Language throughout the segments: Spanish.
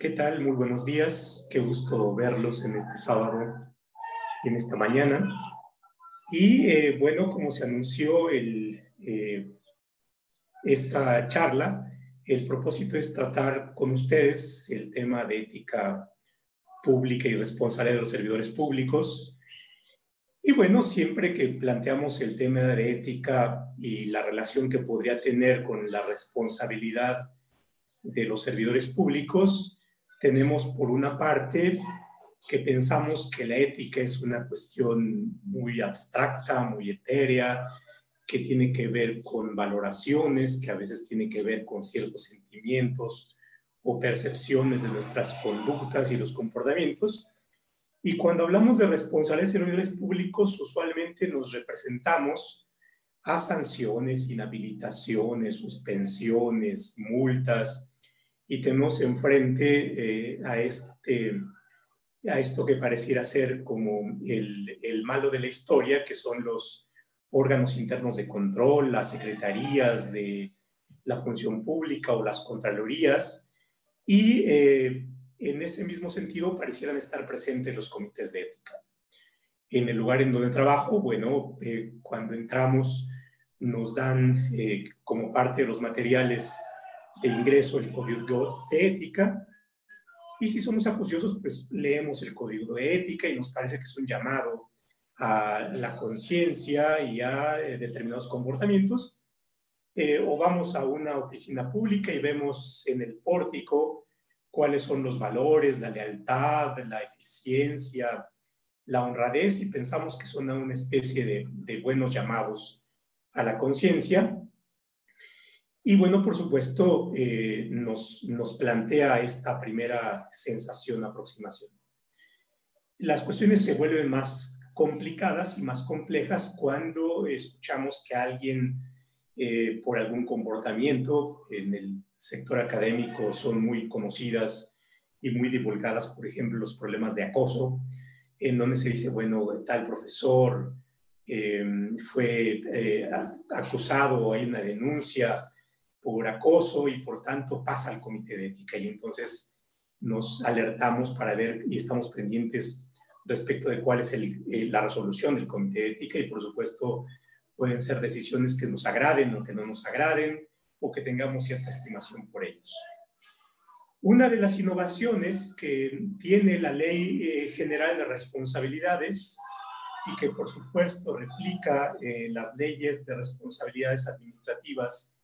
¿Qué tal? Muy buenos días. Qué gusto verlos en este sábado y en esta mañana. Y eh, bueno, como se anunció el, eh, esta charla, el propósito es tratar con ustedes el tema de ética pública y responsabilidad de los servidores públicos. Y bueno, siempre que planteamos el tema de ética y la relación que podría tener con la responsabilidad de los servidores públicos, tenemos por una parte que pensamos que la ética es una cuestión muy abstracta, muy etérea, que tiene que ver con valoraciones, que a veces tiene que ver con ciertos sentimientos o percepciones de nuestras conductas y los comportamientos. Y cuando hablamos de responsabilidades y servidores públicos, usualmente nos representamos a sanciones, inhabilitaciones, suspensiones, multas, y tenemos enfrente eh, a, este, a esto que pareciera ser como el, el, malo de la historia, que son los órganos internos de control, las secretarías de la función pública o las contralorías, y eh, en ese mismo sentido parecieran estar presentes los comités de ética. En el lugar en donde trabajo, bueno, eh, cuando entramos nos dan como parte de los materiales de ingreso el código de ética. Y si somos acuciosos, pues leemos el código de ética y nos parece que es un llamado a la conciencia y a eh, determinados comportamientos. Eh, o vamos a una oficina pública y vemos en el pórtico cuáles son los valores, la lealtad, la eficiencia, la honradez y pensamos que son una especie de, de buenos llamados a la conciencia y bueno, por supuesto, eh, nos, nos plantea esta primera sensación, aproximación. Las cuestiones se vuelven más complicadas y más complejas cuando escuchamos que alguien, eh, por algún comportamiento en el sector académico, son muy conocidas y muy divulgadas, por ejemplo, los problemas de acoso, en donde se dice, bueno, tal profesor eh, fue acusado, hay una denuncia, por acoso y por tanto pasa al comité de ética y entonces nos alertamos para ver y estamos pendientes respecto de cuál es eh, la resolución del comité de ética y por supuesto pueden ser decisiones que nos agraden o que no nos agraden o que tengamos cierta estimación por ellos. Una de las innovaciones que tiene la Ley eh, General de Responsabilidades y que por supuesto replica eh, las leyes de responsabilidades administrativas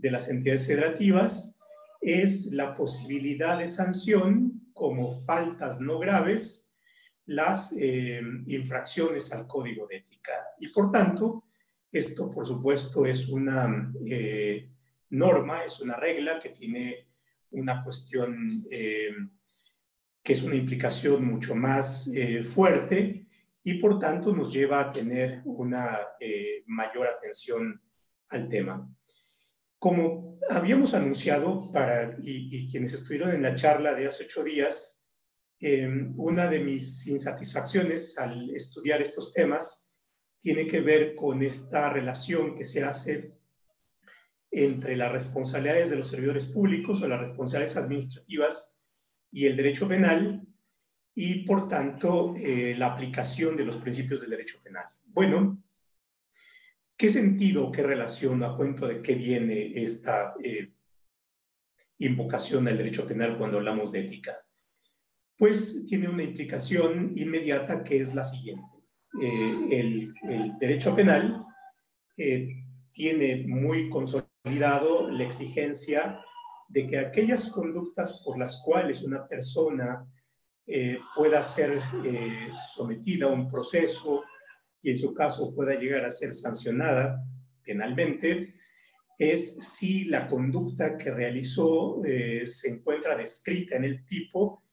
de las entidades federativas es la posibilidad de sanción como faltas no graves las eh, infracciones al código de ética. Y por tanto, esto por supuesto es una eh, norma, es una regla que tiene una cuestión eh, que es una implicación mucho más fuerte y por tanto nos lleva a tener una mayor atención al tema. Como habíamos anunciado para, y, quienes estuvieron en la charla de hace ocho días, em, una de mis insatisfacciones al estudiar estos temas tiene que ver con esta relación que se hace entre las responsabilidades de los servidores públicos o las responsabilidades administrativas y el derecho penal y, por tanto, eh, la aplicación de los principios del derecho penal. Bueno, ¿Qué sentido, qué relación, a cuento de qué viene esta eh, invocación al derecho penal cuando hablamos de ética? Pues tiene una implicación inmediata que es la siguiente. Eh, el, derecho penal eh, tiene muy consolidado la exigencia de que aquellas conductas por las cuales una persona pueda ser sometida a un proceso y en su caso pueda llegar a ser sancionada penalmente, es si la conducta que realizó eh, se encuentra descrita en el tipo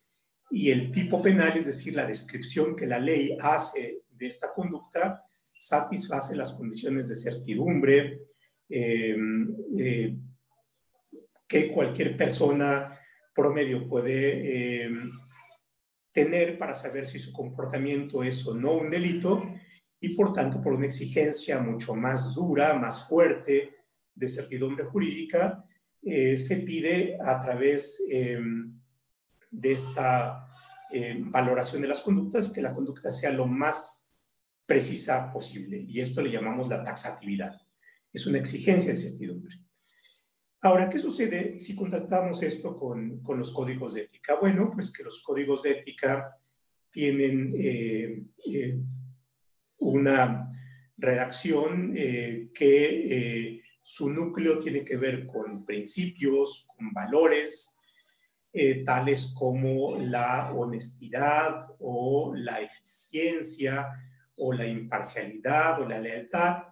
y el tipo penal, es decir, la descripción que la ley hace de esta conducta, satisface las condiciones de certidumbre em, eh, que cualquier persona promedio puede em, tener para saber si su comportamiento es o no un delito y por tanto por una exigencia mucho más dura, más fuerte de certidumbre jurídica, eh, se pide a través em, de esta eh, valoración de las conductas, que la conducta sea lo más precisa posible. Y esto le llamamos la taxatividad. Es una exigencia de certidumbre. Ahora, ¿qué sucede si contratamos esto con, con los códigos de ética? Bueno, pues que los códigos de ética tienen eh, eh, una redacción que su núcleo tiene que ver con principios, con valores, eh, tales como la honestidad o la eficiencia o la imparcialidad o la lealtad.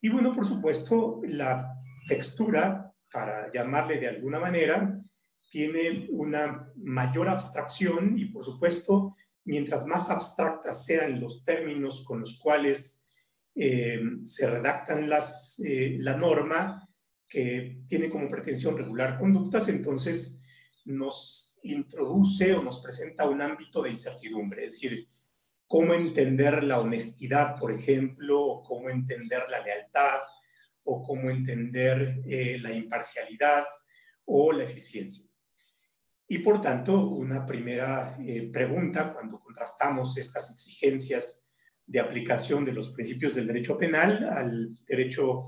Y bueno, por supuesto, la textura, para llamarle de alguna manera, tiene una mayor abstracción y por supuesto, mientras más abstractas sean los términos con los cuales eh, se redactan las, eh, la norma, que tiene como pretensión regular conductas, entonces nos introduce o nos presenta un ámbito de incertidumbre, es decir, cómo entender la honestidad, por ejemplo, o cómo entender la lealtad, o cómo entender eh, la imparcialidad o la eficiencia. Y por tanto, una primera eh, pregunta cuando contrastamos estas exigencias de aplicación de los principios del derecho penal al derecho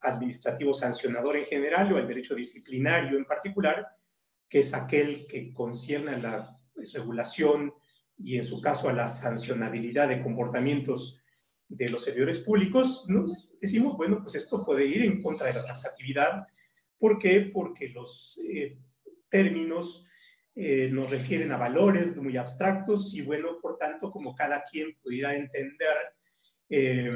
administrativo sancionador en general o al derecho disciplinario en particular, que es aquel que concierne a la regulación y en su caso a la sancionabilidad de comportamientos de los servidores públicos, nos decimos, bueno, pues esto puede ir en contra de la taxatividad. ¿Por qué? Porque los eh, términos eh, nos refieren a valores muy abstractos y bueno, por tanto, como cada quien pudiera entender eh,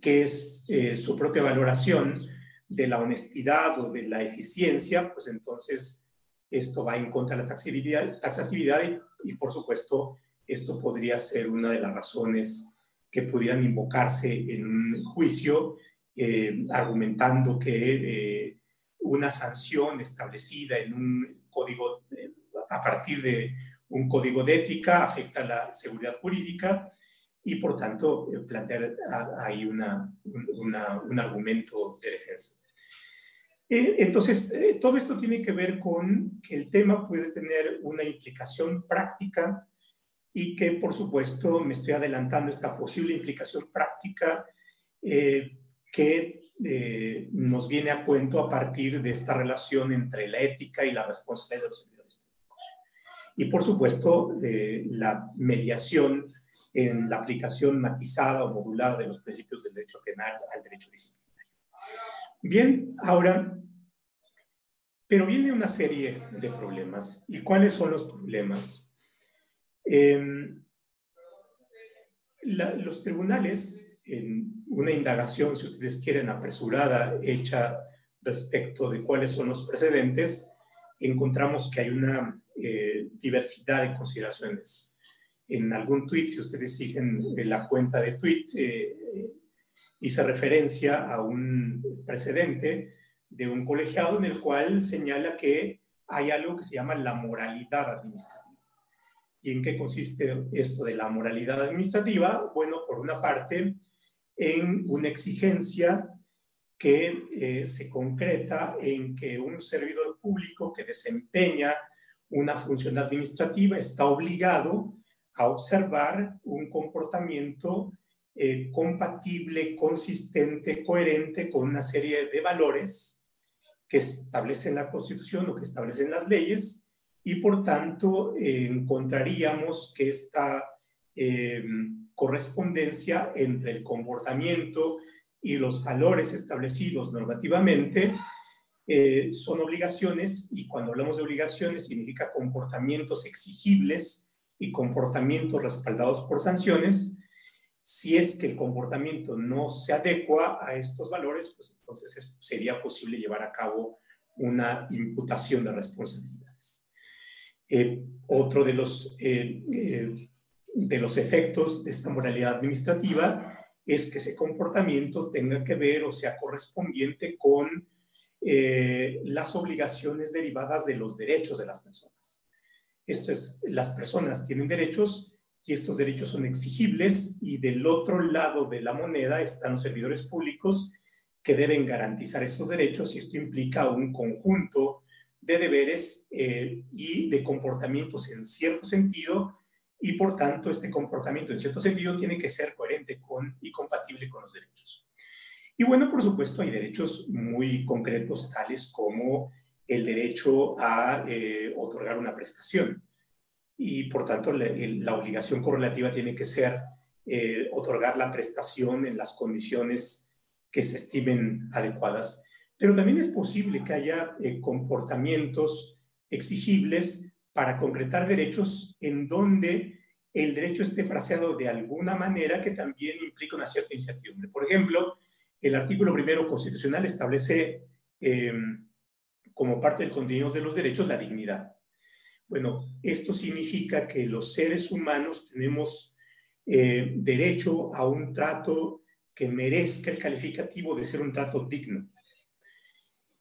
qué es su propia valoración, de la honestidad o de la eficiencia, pues entonces esto va en contra de la taxatividad, taxatividad y, por supuesto esto podría ser una de las razones que pudieran invocarse en un juicio eh, argumentando que eh, una sanción establecida en un código, eh, a partir de un código de ética afecta la seguridad jurídica y por tanto plantear ahí una, un argumento de defensa. Eh, entonces, eh, todo esto tiene que ver con que el tema puede tener una implicación práctica y que, por supuesto, me estoy adelantando esta posible implicación práctica eh, que nos viene a cuento a partir de esta relación entre la ética y la responsabilidad de los servidores públicos. Y, por supuesto, la mediación en la aplicación matizada o modulada de los principios del derecho penal al derecho disciplinario. Bien, ahora, pero viene una serie de problemas. ¿Y cuáles son los problemas? Em, los tribunales, en una indagación, si ustedes quieren, apresurada, hecha respecto de cuáles son los precedentes, encontramos que hay una eh, diversidad de consideraciones. En algún tweet, si ustedes siguen la cuenta de tweet, eh, hice referencia a un precedente de un colegiado en el cual señala que hay algo que se llama la moralidad administrativa. ¿Y en qué consiste esto de la moralidad administrativa? Bueno, por una parte, en una exigencia que eh, se concreta en que un servidor público que desempeña una función administrativa está obligado a observar un comportamiento eh, compatible, consistente, coherente con una serie de valores que establecen la Constitución o que establecen las leyes y por tanto eh, encontraríamos que esta eh, correspondencia entre el comportamiento y los valores establecidos normativamente son obligaciones y cuando hablamos de obligaciones significa comportamientos exigibles y comportamientos respaldados por sanciones si es que el comportamiento no se adecua a estos valores, pues entonces sería posible llevar a cabo una imputación de responsabilidades. Eh, otro de los, eh, eh, de los efectos de esta moralidad administrativa es que ese comportamiento tenga que ver o sea correspondiente con las obligaciones derivadas de los derechos de las personas. Esto es, las personas tienen derechos y estos derechos son exigibles y del otro lado de la moneda están los servidores públicos que deben garantizar estos derechos y esto implica un conjunto de deberes eh, y de comportamientos en cierto sentido y por tanto este comportamiento en cierto sentido tiene que ser coherente con y compatible con los derechos. Y bueno, por supuesto hay derechos muy concretos tales como el derecho a eh, otorgar una prestación y por tanto la, obligación correlativa tiene que ser eh, otorgar la prestación en las condiciones que se estimen adecuadas. Pero también es posible que haya eh, comportamientos exigibles para concretar derechos en donde el derecho esté fraseado de alguna manera que también implica una cierta incertidumbre. Por ejemplo, el artículo primero constitucional establece em, como parte del contenido de los derechos la dignidad. Bueno, esto significa que los seres humanos tenemos eh, derecho a un trato que merezca el calificativo de ser un trato digno.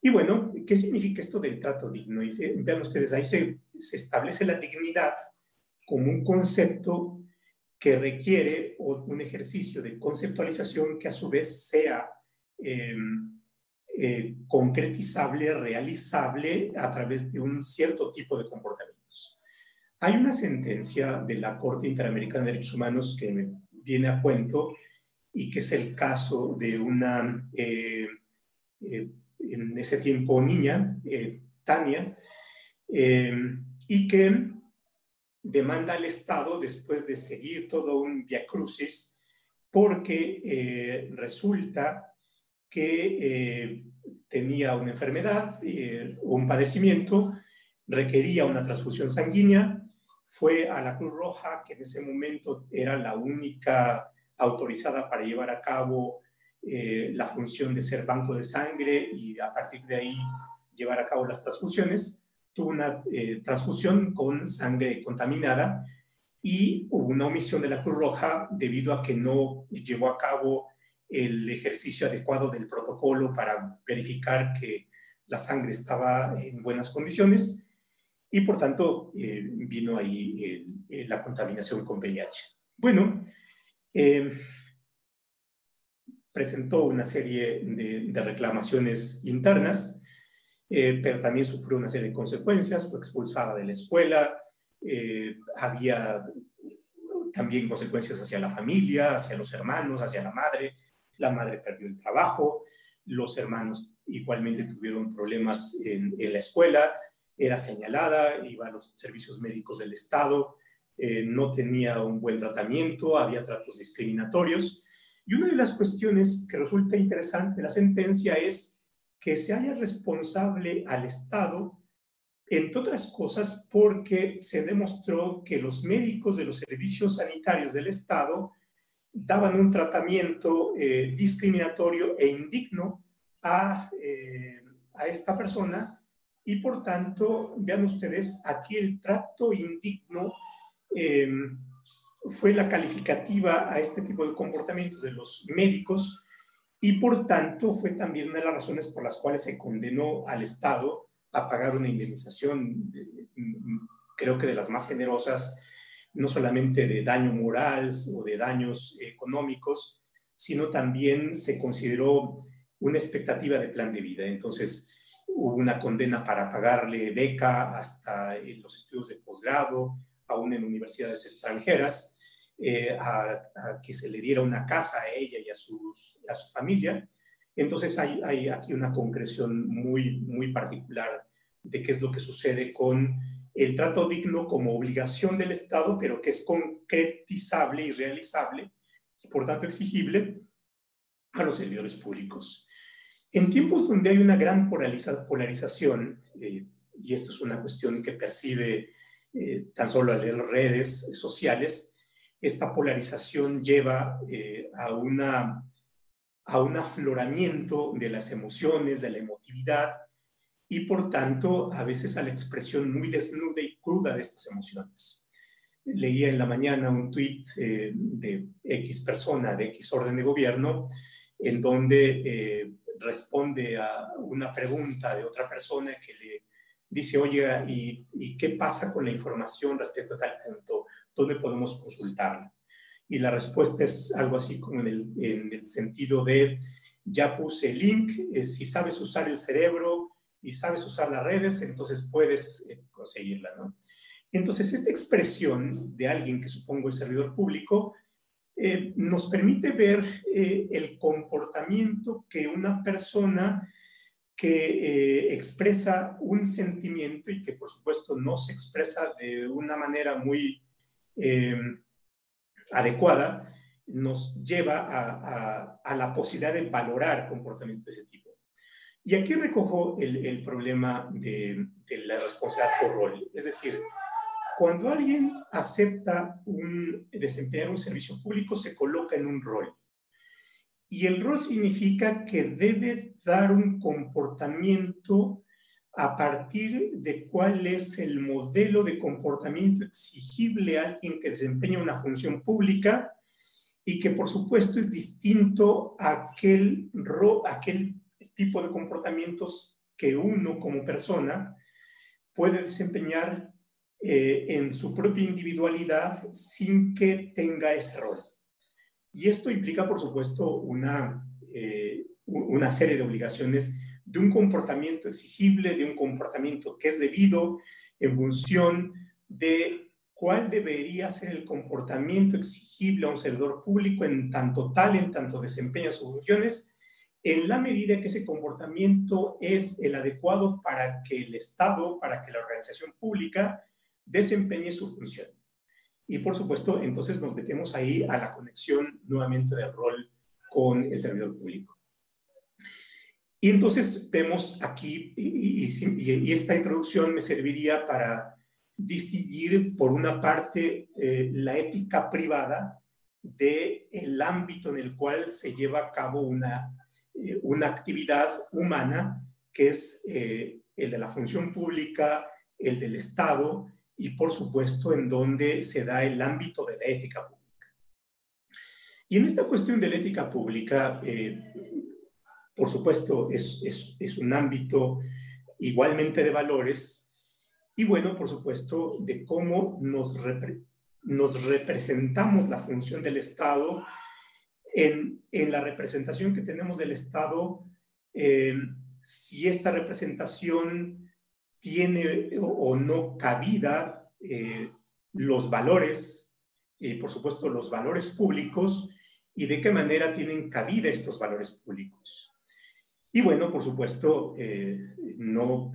Y bueno, ¿qué significa esto del trato digno? Y vean ustedes, ahí se, establece la dignidad como un concepto que requiere un ejercicio de conceptualización que a su vez sea em, eh, concretizable, realizable a través de un cierto tipo de comportamiento. Hay una sentencia de la Corte Interamericana de Derechos Humanos que me viene a cuento y que es el caso de una, eh, eh, en ese tiempo niña, eh, Tania, y que demanda al Estado después de seguir todo un via crucis porque resulta que tenía una enfermedad, un padecimiento, requería una transfusión sanguínea fue a la Cruz Roja, que en ese momento era la única autorizada para llevar a cabo eh, la función de ser banco de sangre y a partir de ahí llevar a cabo las transfusiones. Tuvo una eh, transfusión con sangre contaminada y hubo una omisión de la Cruz Roja debido a que no llevó a cabo el ejercicio adecuado del protocolo para verificar que la sangre estaba en buenas condiciones y por tanto eh, vino ahí la contaminación con VIH. Bueno, presentó una serie de, reclamaciones internas, eh, pero también sufrió una serie de consecuencias, fue expulsada de la escuela, había también consecuencias hacia la familia, hacia los hermanos, hacia la madre, la madre perdió el trabajo, los hermanos igualmente tuvieron problemas en, en la escuela, era señalada, iba a los servicios médicos del Estado, eh, no tenía un buen tratamiento, había tratos discriminatorios. Y una de las cuestiones que resulta interesante de la sentencia es que se haya responsable al Estado, entre otras cosas, porque se demostró que los médicos de los servicios sanitarios del Estado daban un tratamiento eh, discriminatorio e indigno a, eh, a esta persona. Y por tanto, vean ustedes, aquí el trato indigno em, fue la calificativa a este tipo de comportamientos de los médicos y por tanto fue también una de las razones por las cuales se condenó al Estado a pagar una indemnización, creo que de las más generosas, no solamente de daño moral o de daños económicos, sino también se consideró una expectativa de plan de vida. Entonces, hubo una condena para pagarle beca hasta los estudios de posgrado, aún en universidades extranjeras, eh, a, que se le diera una casa a ella y a, sus, a su familia. Entonces hay, aquí una concreción muy, muy particular de qué es lo que sucede con el trato digno como obligación del Estado, pero que es concretizable y realizable y por tanto exigible a los servidores públicos. En tiempos donde hay una gran polarización, eh, y esto es una cuestión que percibe eh, tan solo a leer redes sociales, esta polarización lleva eh, a, una, a un afloramiento de las emociones, de la emotividad, y por tanto a veces a la expresión muy desnuda y cruda de estas emociones. Leía en la mañana un tuit de X persona, de X orden de gobierno, en donde responde a una pregunta de otra persona que le dice, oye, ¿y, qué pasa con la información respecto a tal punto? ¿Dónde podemos consultarla? Y la respuesta es algo así como en el, sentido de, ya puse el link, eh, si sabes usar el cerebro y sabes usar las redes, entonces puedes eh, conseguirla, ¿no? Entonces, esta expresión de alguien que supongo es servidor público eh, nos permite ver eh, el comportamiento que una persona que expresa un sentimiento y que por supuesto no se expresa de una manera muy adecuada, nos lleva a, la posibilidad de valorar comportamientos de ese tipo. Y aquí recojo el, problema de, la responsabilidad por rol. Es decir, cuando alguien acepta un, desempeñar un servicio público, se coloca en un rol. Y el rol significa que debe dar un comportamiento a partir de cuál es el modelo de comportamiento exigible a alguien que desempeña una función pública y que por supuesto es distinto a aquel, aquel tipo de comportamientos que uno como persona puede desempeñar eh, en su propia individualidad sin que tenga ese rol. Y esto implica, por supuesto, una, eh, una serie de obligaciones de un comportamiento exigible, de un comportamiento que es debido en función de cuál debería ser el comportamiento exigible a un servidor público en tanto tal, en tanto desempeña sus funciones, en la medida que ese comportamiento es el adecuado para que el Estado, para que la organización pública desempeñe su función. Y por supuesto, entonces nos metemos ahí a la conexión nuevamente del rol con el servidor público. Y entonces vemos aquí, y, esta introducción me serviría para distinguir, por una parte, eh, la ética privada del el ámbito en el cual se lleva a cabo una, eh, una actividad humana, que es eh, el de la función pública, el del Estado, y por supuesto en donde se da el ámbito de la ética pública. Y en esta cuestión de la ética pública, por supuesto, es, es, un ámbito igualmente de valores y bueno, por supuesto, de cómo nos, nos representamos la función del Estado en, en, la representación que tenemos del Estado, eh, si esta representación tiene o no cabida eh, los valores, y por supuesto los valores públicos, y de qué manera tienen cabida estos valores públicos. Y bueno, por supuesto, eh, no,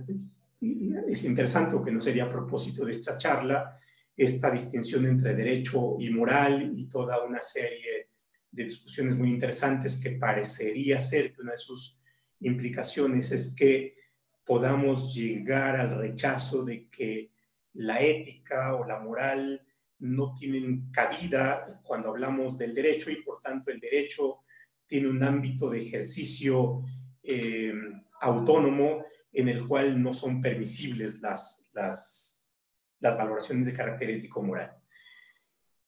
es interesante, o que no sería a propósito de esta charla, esta distinción entre derecho y moral y toda una serie de discusiones muy interesantes que parecería ser que una de sus implicaciones es que podamos llegar al rechazo de que la ética o la moral no tienen cabida cuando hablamos del derecho y por tanto el derecho tiene un ámbito de ejercicio eh, autónomo en el cual no son permisibles las, las, valoraciones de carácter ético-moral.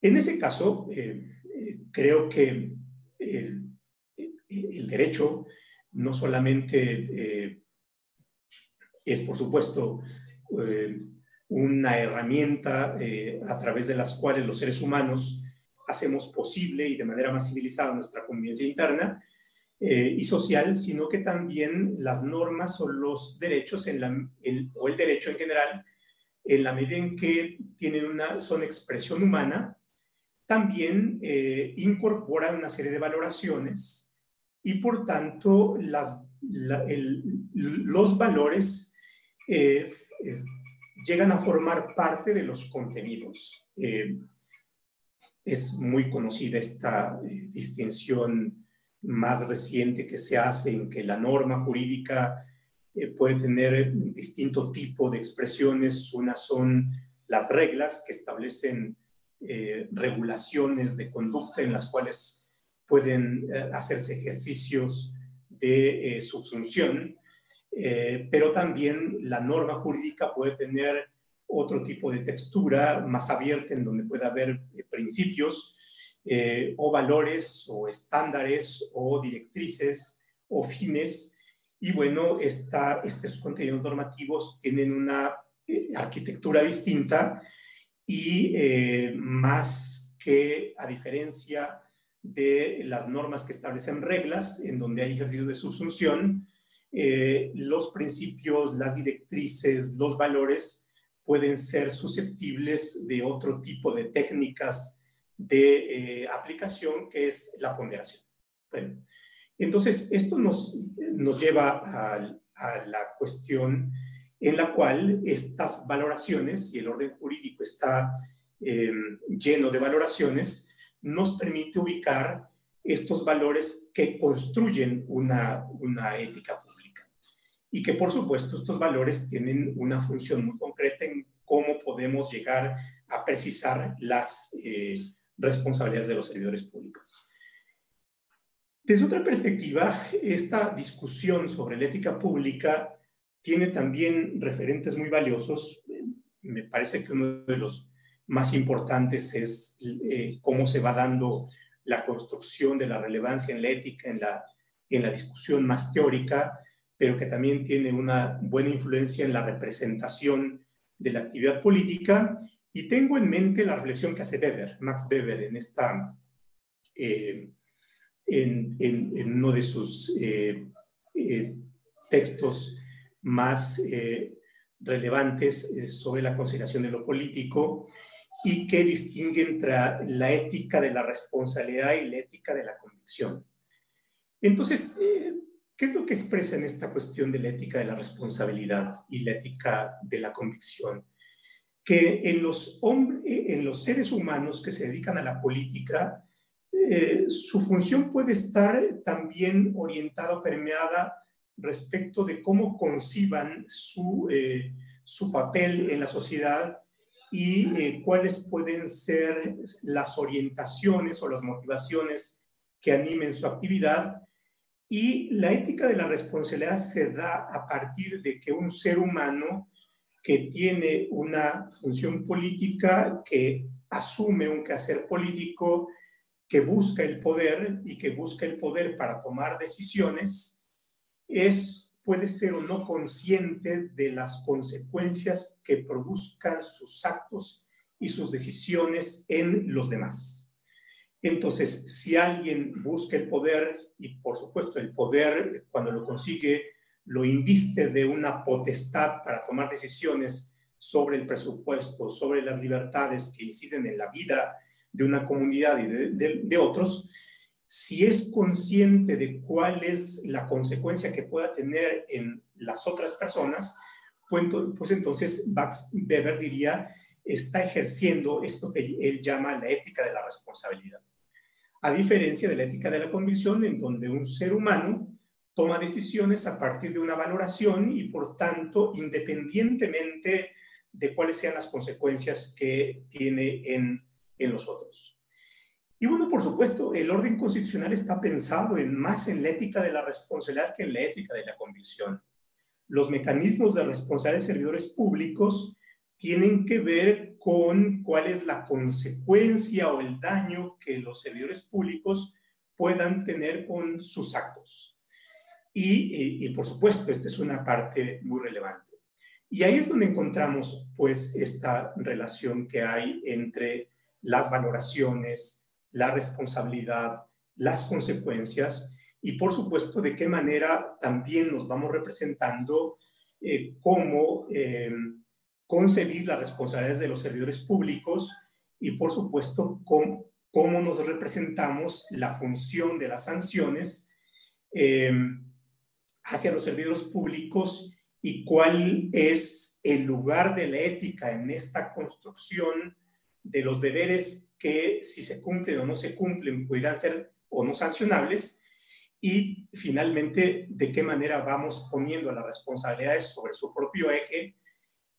En ese caso, eh, eh, creo que el, el, derecho no solamente es, por supuesto, una herramienta a través de las cuales los seres humanos hacemos posible y de manera más civilizada nuestra convivencia interna, eh, y social, sino que también las normas o los derechos en la, o el derecho en general, en la medida en que tienen una, son expresión humana, también eh, incorpora una serie de valoraciones y por tanto las, los valores eh, llegan a formar parte de los contenidos. es muy conocida esta distinción más reciente que se hace en que la norma jurídica eh, puede tener distinto tipo de expresiones. Unas son las reglas que establecen eh, regulaciones de conducta en las cuales pueden eh, hacerse ejercicios de subsunción, pero también la norma jurídica puede tener otro tipo de textura más abierta en donde puede haber principios eh, o valores o estándares o directrices o fines. Y bueno, esta, estos contenidos normativos tienen una eh, arquitectura distinta y eh, más que a diferencia de las normas que establecen reglas en donde hay ejercicio de subsunción, los principios, las directrices, los valores pueden ser susceptibles de otro tipo de técnicas de eh, aplicación que es la ponderación. Bueno, entonces esto nos, nos lleva a, la cuestión en la cual estas valoraciones, y el orden jurídico está em, lleno de valoraciones, nos permite ubicar estos valores que construyen una, una ética pública. Y que por supuesto estos valores tienen una función muy concreta en cómo podemos llegar a precisar las eh, responsabilidades de los servidores públicos. Desde otra perspectiva, esta discusión sobre la ética pública tiene también referentes muy valiosos. Me parece que uno de los más importantes es eh, cómo se va dando la construcción de la relevancia en la ética, en la, en la discusión más teórica, pero que también tiene una buena influencia en la representación de la actividad política. Y tengo en mente la reflexión que hace Weber, Max Weber, en, esta, eh, en, uno de sus eh, textos más eh, relevantes eh, sobre la consideración de lo político y que distingue entre la ética de la responsabilidad y la ética de la convicción. Entonces, eh, ¿qué es lo que expresa en esta cuestión de la ética de la responsabilidad y la ética de la convicción? Que en los, en los seres humanos que se dedican a la política, su función puede estar también orientada o permeada respecto de cómo conciban su, eh, su papel en la sociedad y eh, cuáles pueden ser las orientaciones o las motivaciones que animen su actividad. Y la ética de la responsabilidad se da a partir de que un ser humano que tiene una función política, que asume un quehacer político, que busca el poder y que busca el poder para tomar decisiones, es, puede ser o no consciente de las consecuencias que produzcan sus actos y sus decisiones en los demás. Entonces, si alguien busca el poder, y por supuesto el poder cuando lo consigue, lo inviste de una potestad para tomar decisiones sobre el presupuesto, sobre las libertades que inciden en la vida de una comunidad y de, otros, si es consciente de cuál es la consecuencia que pueda tener en las otras personas, pues, pues entonces Max Weber diría, está ejerciendo esto que él llama la ética de la responsabilidad. A diferencia de la ética de la convicción, en donde un ser humano toma decisiones a partir de una valoración y por tanto, independientemente de cuáles sean las consecuencias que tiene en, en los otros. Y bueno, por supuesto, el orden constitucional está pensado en más en la ética de la responsabilidad que en la ética de la convicción. Los mecanismos de responsabilidad de servidores públicos tienen que ver con cuál es la consecuencia o el daño que los servidores públicos puedan tener con sus actos. Y, y, por supuesto, esta es una parte muy relevante. Y ahí es donde encontramos pues esta relación que hay entre las valoraciones, la responsabilidad, las consecuencias y por supuesto de qué manera también nos vamos representando eh, cómo eh, concebir las responsabilidades de los servidores públicos y por supuesto cómo, cómo nos representamos la función de las sanciones eh, hacia los servidores públicos y cuál es el lugar de la ética en esta construcción de los deberes que si se cumplen o no se cumplen pudieran ser o no sancionables y finalmente de qué manera vamos poniendo las responsabilidades sobre su propio eje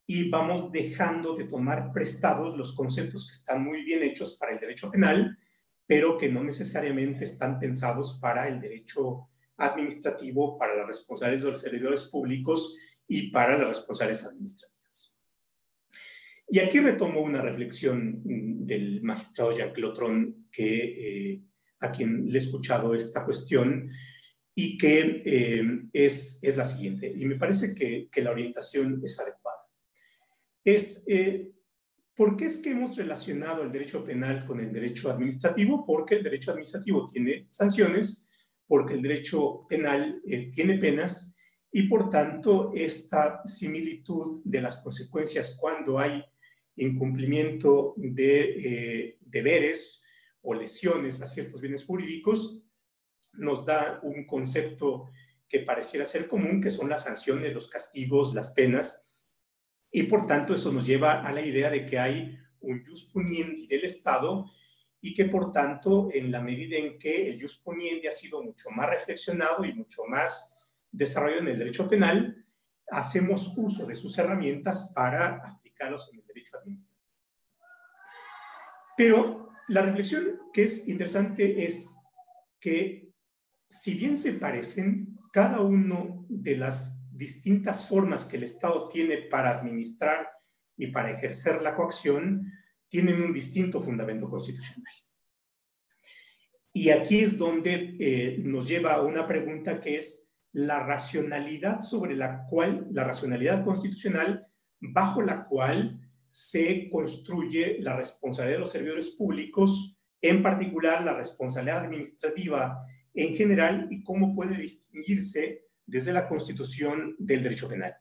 y vamos dejando de tomar prestados los conceptos que están muy bien hechos para el derecho penal, pero que no necesariamente están pensados para el derecho administrativo, para las responsabilidades de los servidores públicos y para las responsabilidades administrativas. Y aquí retomo una reflexión mm, del magistrado Jacques Lotron, que, eh, a quien le he escuchado esta cuestión y que eh, es, es, la siguiente, y me parece que, que la orientación es adecuada. Es, eh, ¿por qué es que hemos relacionado el derecho penal con el derecho administrativo? Porque el derecho administrativo tiene sanciones, porque el derecho penal tiene penas y por tanto esta similitud de las consecuencias cuando hay incumplimiento de eh, deberes o lesiones a ciertos bienes jurídicos nos da un concepto que pareciera ser común, que son las sanciones, los castigos, las penas, y por tanto eso nos lleva a la idea de que hay un jus puniendi del Estado y que por tanto en la medida en que el jus puniendi ha sido mucho más reflexionado y mucho más desarrollado en el derecho penal, hacemos uso de sus herramientas para aplicarlos en el derecho administrativo. Pero la reflexión que es interesante es que si bien se parecen, cada uno de las distintas formas que el Estado tiene para administrar y para ejercer la coacción tienen un distinto fundamento constitucional. Y aquí es donde eh, nos lleva a una pregunta que es la racionalidad sobre la cual, la racionalidad constitucional bajo la cual se construye la responsabilidad de los servidores públicos, en particular la responsabilidad administrativa en general y cómo puede distinguirse desde la constitución del derecho penal.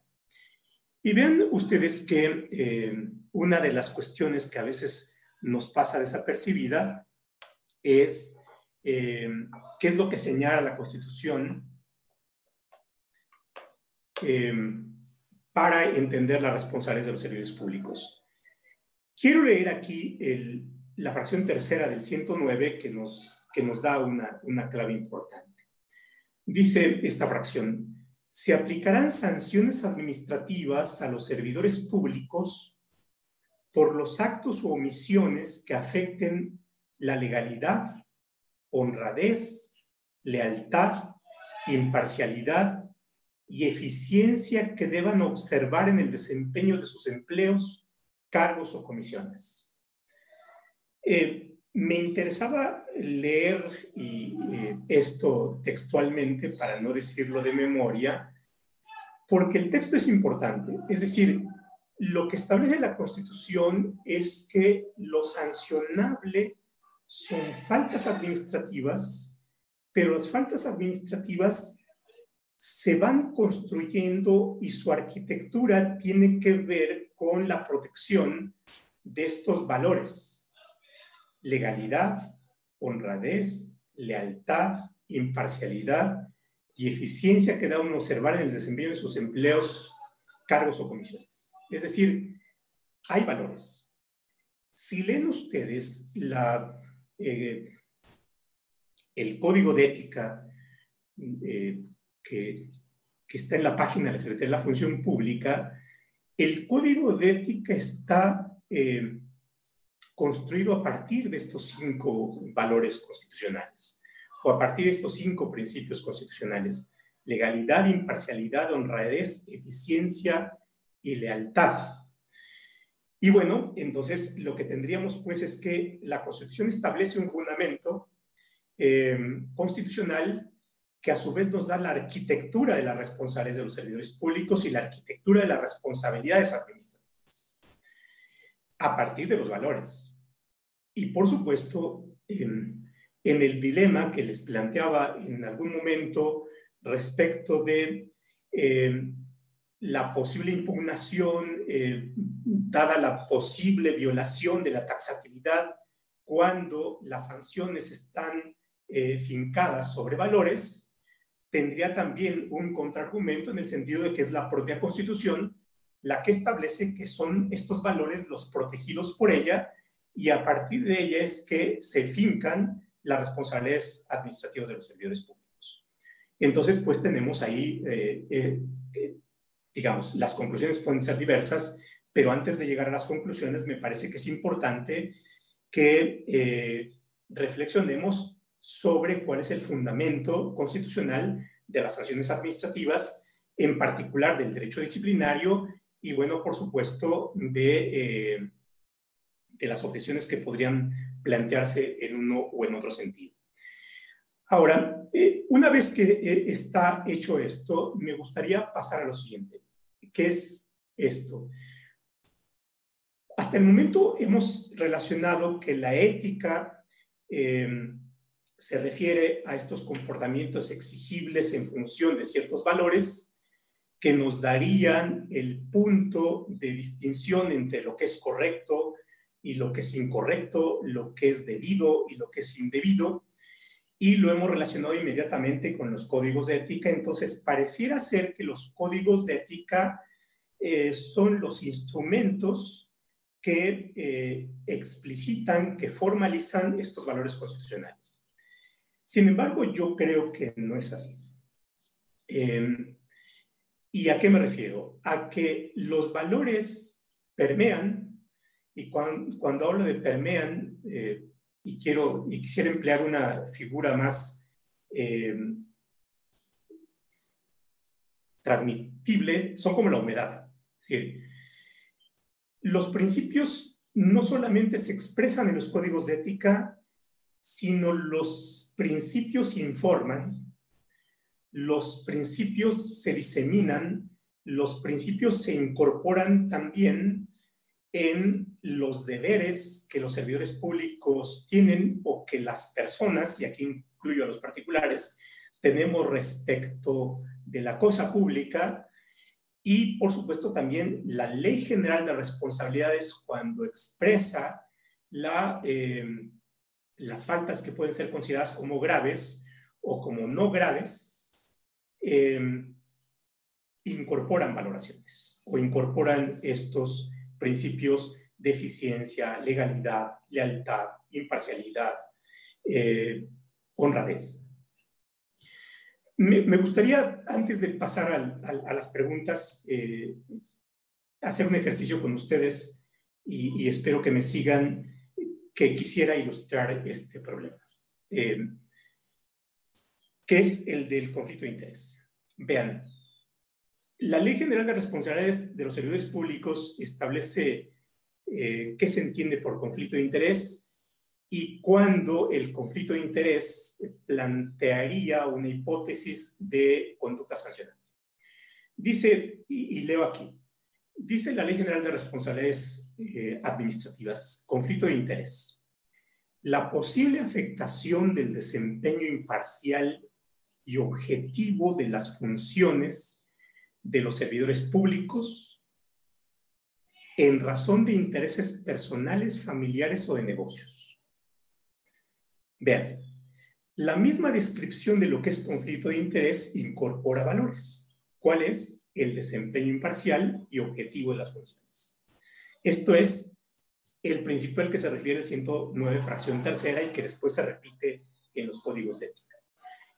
Y vean ustedes que eh, una de las cuestiones que a veces nos pasa desapercibida es eh, qué es lo que señala la constitución eh, para entender las responsabilidades de los servidores públicos. Quiero leer aquí la fracción tercera del 109 que nos, que nos da una, una clave importante. Dice esta fracción, se aplicarán sanciones administrativas a los servidores públicos por los actos o omisiones que afecten la legalidad, honradez, lealtad, imparcialidad y eficiencia que deban observar en el desempeño de sus empleos cargos o comisiones. Eh, me interesaba leer y, eh, esto textualmente para no decirlo de memoria, porque el texto es importante. Es decir, lo que establece la Constitución es que lo sancionable son faltas administrativas, pero las faltas administrativas se van construyendo y su arquitectura tiene que ver con la protección de estos valores. Legalidad, honradez, lealtad, imparcialidad y eficiencia que da uno observar en el desempeño de sus empleos, cargos o comisiones. Es decir, hay valores. Si leen ustedes eh, el código de ética eh, que, está en la página de la Secretaría de la Función Pública, el código de ética está eh, construido a partir de estos cinco valores constitucionales o a partir de estos cinco principios constitucionales. Legalidad, imparcialidad, honradez, eficiencia y lealtad. Y bueno, entonces lo que tendríamos pues es que la Constitución establece un fundamento eh, constitucional que a su vez nos da la arquitectura de las responsabilidades de los servidores públicos y la arquitectura de las responsabilidades administrativas, a partir de los valores. Y por supuesto, en, el dilema que les planteaba en algún momento respecto de eh, la posible impugnación, eh, dada la posible violación de la taxatividad, cuando las sanciones están eh, fincadas sobre valores, tendría también un contraargumento en el sentido de que es la propia Constitución la que establece que son estos valores los protegidos por ella y a partir de ella es que se fincan las responsabilidades administrativas de los servidores públicos. Entonces, pues tenemos ahí, eh, digamos, las conclusiones pueden ser diversas, pero antes de llegar a las conclusiones, me parece que es importante que reflexionemos sobre cuál es el fundamento constitucional de las sanciones administrativas, en particular del derecho disciplinario y, bueno, por supuesto, de, eh, de las objeciones que podrían plantearse en uno o en otro sentido. Ahora, eh, una vez que eh, está hecho esto, me gustaría pasar a lo siguiente. ¿Qué es esto? Hasta el momento hemos relacionado que la ética se refiere a estos comportamientos exigibles en función de ciertos valores que nos darían el punto de distinción entre lo que es correcto y lo que es incorrecto, lo que es debido y lo que es indebido, y lo hemos relacionado inmediatamente con los códigos de ética. Entonces, pareciera ser que los códigos de ética eh, son los instrumentos que eh, explicitan, que formalizan estos valores constitucionales. Sin embargo, yo creo que no es así. Em, ¿Y a qué me refiero? A que los valores permean, y cuando, hablo de permean, eh, y, quiero, y quisiera emplear una figura más em, transmitible, son como la humedad. Los principios no solamente se expresan en los códigos de ética, sino los principios informan los principios se diseminan, los principios se incorporan también en los deberes que los servidores públicos tienen o que las personas, y aquí incluyo a los particulares, tenemos respecto de la cosa pública y, por supuesto, también la Ley General de Responsabilidades cuando expresa eh, las faltas que pueden ser consideradas como graves o como no graves, Em, incorporan valoraciones o incorporan estos principios de eficiencia, legalidad, lealtad, imparcialidad, eh, honradez. Me, gustaría, antes de pasar a las preguntas, eh, hacer un ejercicio con ustedes y, espero que me sigan, que quisiera ilustrar este problema. Eh, que es el del conflicto de interés. Vean, la Ley General de Responsabilidades de los Servidores Públicos establece eh, qué se entiende por conflicto de interés y cuándo el conflicto de interés plantearía una hipótesis de conducta sancionable. Dice, y, leo aquí, dice la Ley General de Responsabilidades eh, Administrativas, conflicto de interés. La posible afectación del desempeño imparcial y objetivo de las funciones de los servidores públicos en razón de intereses personales, familiares o de negocios. Vean, la misma descripción de lo que es conflicto de interés incorpora valores. ¿Cuál es? El desempeño imparcial y objetivo de las funciones. Esto es el principio al que se refiere el 109 fracción tercera y que después se repite en los códigos éticos.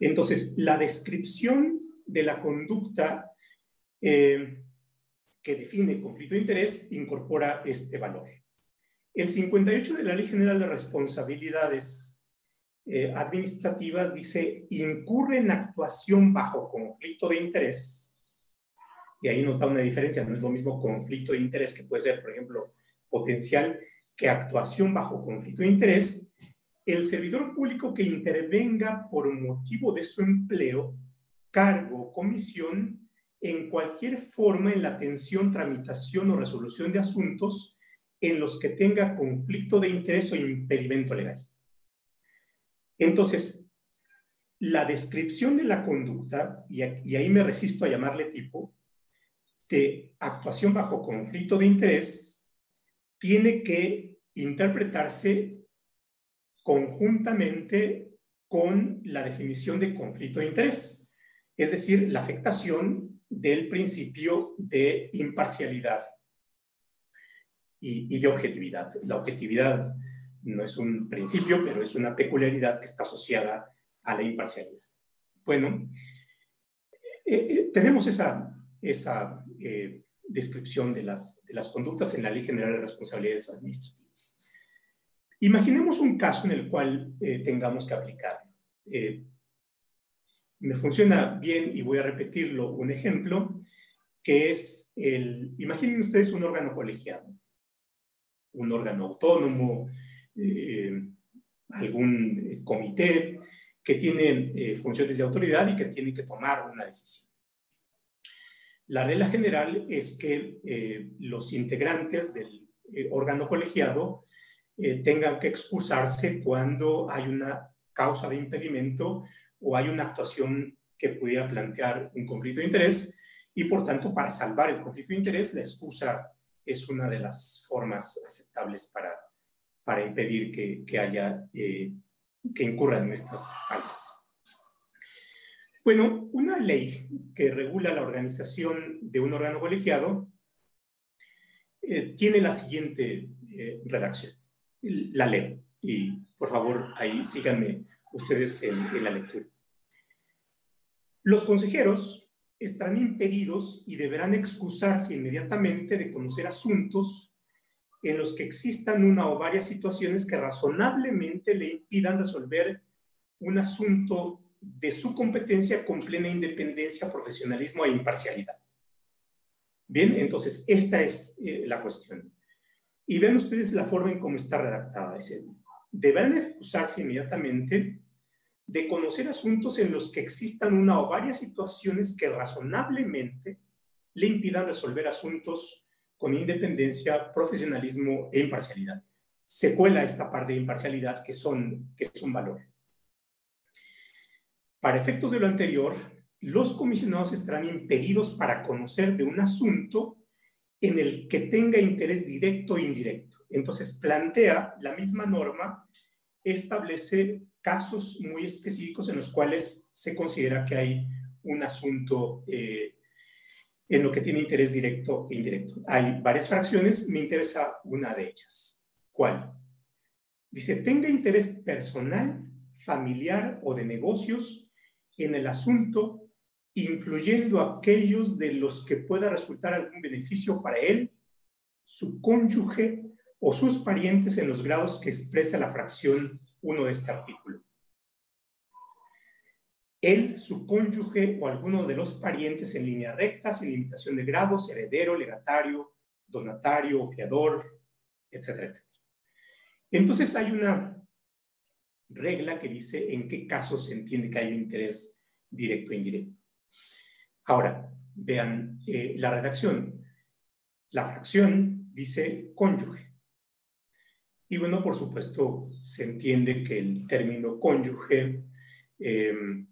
Entonces, la descripción de la conducta eh, que define conflicto de interés incorpora este valor. El 58 de la Ley General de Responsabilidades eh, Administrativas dice, incurre en actuación bajo conflicto de interés. Y ahí nos da una diferencia, no es lo mismo conflicto de interés que puede ser, por ejemplo, potencial, que actuación bajo conflicto de interés el servidor público que intervenga por motivo de su empleo, cargo o comisión en cualquier forma en la atención, tramitación o resolución de asuntos en los que tenga conflicto de interés o impedimento legal. Entonces, la descripción de la conducta, y, ahí me resisto a llamarle tipo, de actuación bajo conflicto de interés, tiene que interpretarse conjuntamente con la definición de conflicto de interés, es decir, la afectación del principio de imparcialidad y, de objetividad. La objetividad no es un principio, pero es una peculiaridad que está asociada a la imparcialidad. Bueno, eh, eh, tenemos esa, esa eh, descripción de las, de las conductas en la Ley General de Responsabilidades Administrativas. Imaginemos un caso en el cual tengamos que aplicar. Me funciona bien y voy a repetirlo, un ejemplo, que es el, imaginen ustedes un órgano colegiado, un órgano autónomo, eh, algún comité que tiene funciones de autoridad y que tiene que tomar una decisión. La regla general es que los integrantes del órgano colegiado eh, tengan que excusarse cuando hay una causa de impedimento o hay una actuación que pudiera plantear un conflicto de interés y por tanto para salvar el conflicto de interés la excusa es una de las formas aceptables para, para impedir que, que haya, eh, que incurran en estas faltas. Bueno, una ley que regula la organización de un órgano colegiado eh, tiene la siguiente eh, redacción. La ley. Y por favor, ahí síganme ustedes en, la lectura. Los consejeros estarán impedidos y deberán excusarse inmediatamente de conocer asuntos en los que existan una o varias situaciones que razonablemente le impidan resolver un asunto de su competencia con plena independencia, profesionalismo e imparcialidad. Bien, entonces esta es eh, la cuestión. Y vean ustedes la forma en cómo está redactada. Dice, deberán excusarse inmediatamente de conocer asuntos en los que existan una o varias situaciones que razonablemente le impidan resolver asuntos con independencia, profesionalismo e imparcialidad. Se cuela esta parte de imparcialidad que, son, que es un valor. Para efectos de lo anterior, los comisionados estarán impedidos para conocer de un asunto en el que tenga interés directo e indirecto. Entonces, plantea la misma norma, establece casos muy específicos en los cuales se considera que hay un asunto eh, en lo que tiene interés directo e indirecto. Hay varias fracciones, me interesa una de ellas. ¿Cuál? Dice, tenga interés personal, familiar o de negocios en el asunto, incluyendo aquellos de los que pueda resultar algún beneficio para él, su cónyuge o sus parientes en los grados que expresa la fracción 1 de este artículo. Él, su cónyuge o alguno de los parientes en línea recta, sin limitación de grados, heredero, legatario, donatario, fiador, etcétera, etcétera. Entonces hay una regla que dice en qué casos se entiende que hay un interés directo e indirecto. Ahora, vean eh, la redacción. La fracción dice cónyuge. Y bueno, por supuesto, se entiende que el término cónyuge, em,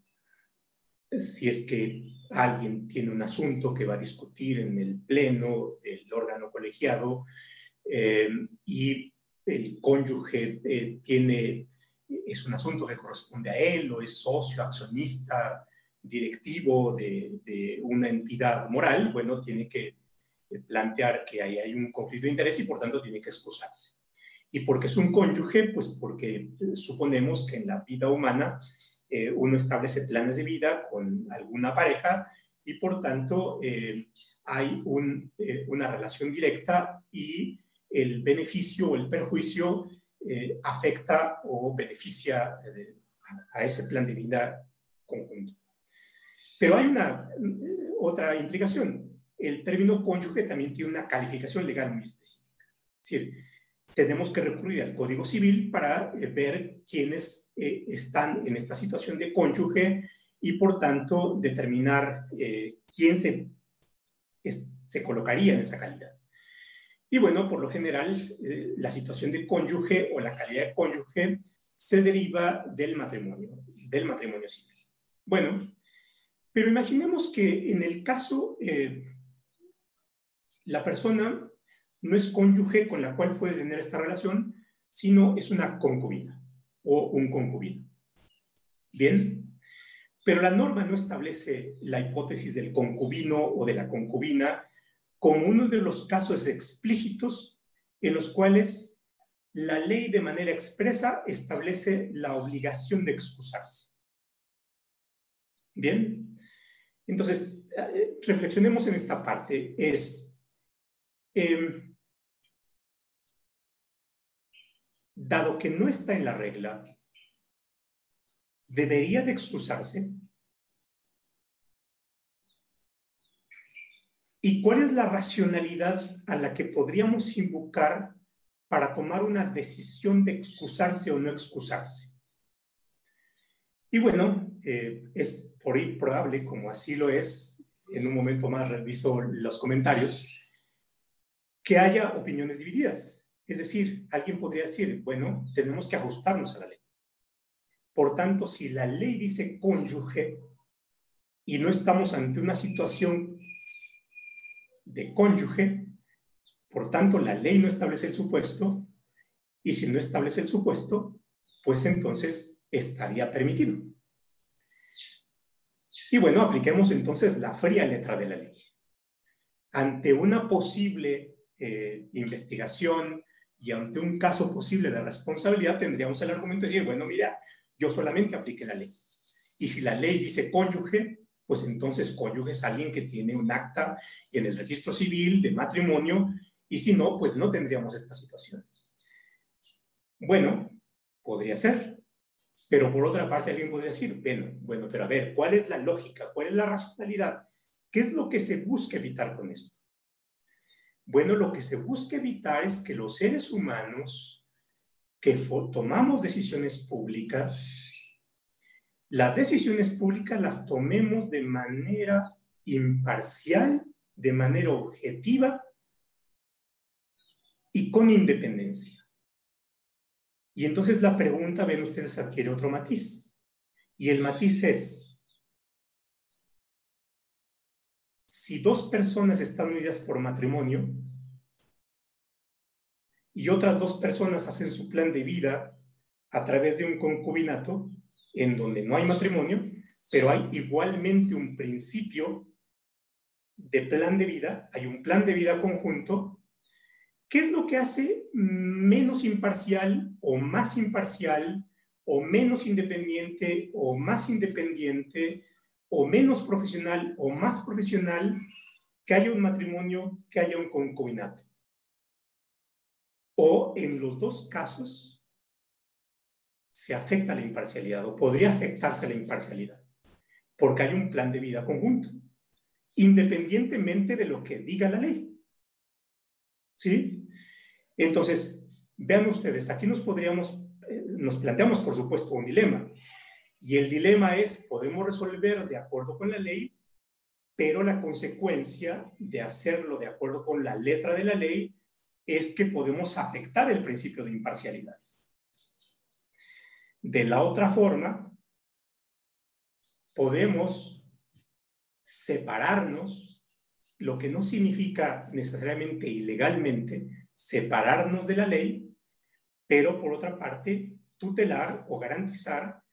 si es que alguien tiene un asunto que va a discutir en el pleno del órgano colegiado em, y el cónyuge eh, tiene, es un asunto que corresponde a él o es socio, accionista, directivo de, de una entidad moral, bueno, tiene que plantear que ahí hay un conflicto de interés y por tanto tiene que excusarse. ¿Y porque es un cónyuge? Pues porque eh, suponemos que en la vida humana eh, uno establece planes de vida con alguna pareja y por tanto eh, hay una relación directa y el beneficio o el perjuicio afecta o beneficia a ese plan de vida conjunto. Pero hay una otra implicación. El término cónyuge también tiene una calificación legal muy específica. Es decir, tenemos que recurrir al Código Civil para eh, ver quiénes eh, están en esta situación de cónyuge y, por tanto, determinar eh, quién se, se colocaría en esa calidad. Y bueno, por lo general, la situación de cónyuge o la calidad de cónyuge se deriva del matrimonio, del matrimonio civil. Bueno, pero imaginemos que en el caso, la persona no es cónyuge con la cual puede tener esta relación, sino es una concubina o un concubino. Bien, pero la norma no establece la hipótesis del concubino o de la concubina como uno de los casos explícitos en los cuales la ley de manera expresa establece la obligación de excusarse. Bien, entonces, eh, reflexionemos en esta parte. Es, em, dado que no está en la regla, debería de excusarse. ¿Y cuál es la racionalidad a la que podríamos invocar para tomar una decisión de excusarse o no excusarse? Y bueno, eh, es por probable, como así lo es, en un momento más reviso los comentarios, que haya opiniones divididas. Es decir, alguien podría decir, bueno, tenemos que ajustarnos a la ley. Por tanto, si la ley dice cónyuge y no estamos ante una situación de cónyuge, por tanto la ley no establece el supuesto, y si no establece el supuesto, pues entonces estaría permitido. Y bueno, apliquemos entonces la fría letra de la ley. Ante una posible eh, investigación y ante un caso posible de responsabilidad, tendríamos el argumento de decir, bueno, mira, yo solamente apliqué la ley. Y si la ley dice cónyuge, pues entonces cónyuge es alguien que tiene un acta en el registro civil de matrimonio, y si no, pues no tendríamos esta situación. Bueno, podría ser, pero por otra parte alguien podría decir, bueno, bueno, pero a ver, ¿cuál es la lógica? ¿Cuál es la racionalidad? ¿Qué es lo que se busca evitar con esto? Bueno, lo que se busca evitar es que los seres humanos que tomamos decisiones públicas, las decisiones públicas las tomemos de manera imparcial, de manera objetiva y con independencia. Y entonces la pregunta, ven ustedes, adquiere otro matiz. Y el matiz es, si dos personas están unidas por matrimonio y otras dos personas hacen su plan de vida a través de un concubinato en donde no hay matrimonio, pero hay igualmente un principio de plan de vida, hay un plan de vida conjunto, ¿qué es lo que hace menos imparcial o más imparcial o menos independiente o más independiente o menos profesional o más profesional que haya un matrimonio, que haya un concubinato. O en los dos casos se afecta la imparcialidad o podría afectarse la imparcialidad, porque hay un plan de vida conjunto, independientemente de lo que diga la ley. ¿Sí? Entonces, vean ustedes, aquí nos podríamos, eh, nos planteamos, por supuesto, un dilema. Y el dilema es, podemos resolver de acuerdo con la ley, pero la consecuencia de hacerlo de acuerdo con la letra de la ley es que podemos afectar el principio de imparcialidad. De la otra forma, podemos separarnos, lo que no significa necesariamente ilegalmente separarnos de la ley, pero por otra parte, tutelar o garantizar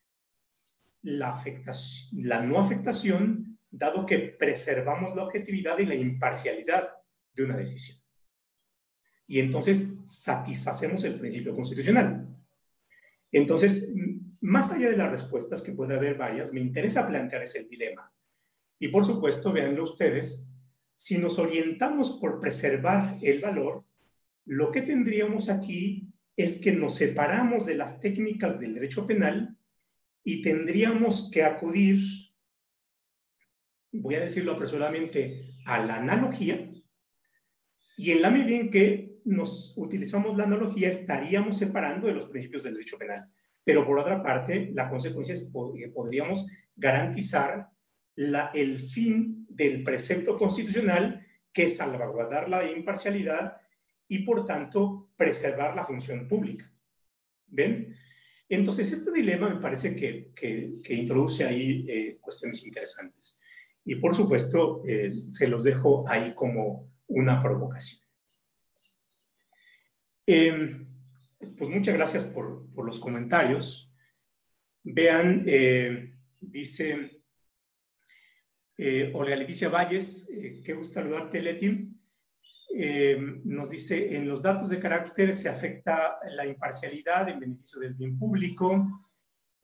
la, no afectación, dado que preservamos la objetividad y la imparcialidad de una decisión. Y entonces satisfacemos el principio constitucional. Entonces, más allá de las respuestas, que puede haber varias, me interesa plantear ese dilema. Y por supuesto, véanlo ustedes, si nos orientamos por preservar el valor, lo que tendríamos aquí es que nos separamos de las técnicas del derecho penal y tendríamos que acudir, voy a decirlo apresuradamente, a la analogía, y en la medida en que nos utilizamos la analogía, estaríamos separando de los principios del derecho penal. Pero por otra parte, la consecuencia es que podríamos garantizar el fin del precepto constitucional, que es salvaguardar la imparcialidad y por tanto preservar la función pública. ¿Ven? Entonces, este dilema me parece que, que, introduce ahí eh, cuestiones interesantes. Y por supuesto, eh, se los dejo ahí como una provocación. Em, pues muchas gracias por, por los comentarios. Vean, eh, dice Olga Leticia Valles, qué gusto saludarte, Leti. Eh, nos dice, en los datos de carácter se afecta la imparcialidad en beneficio del bien público.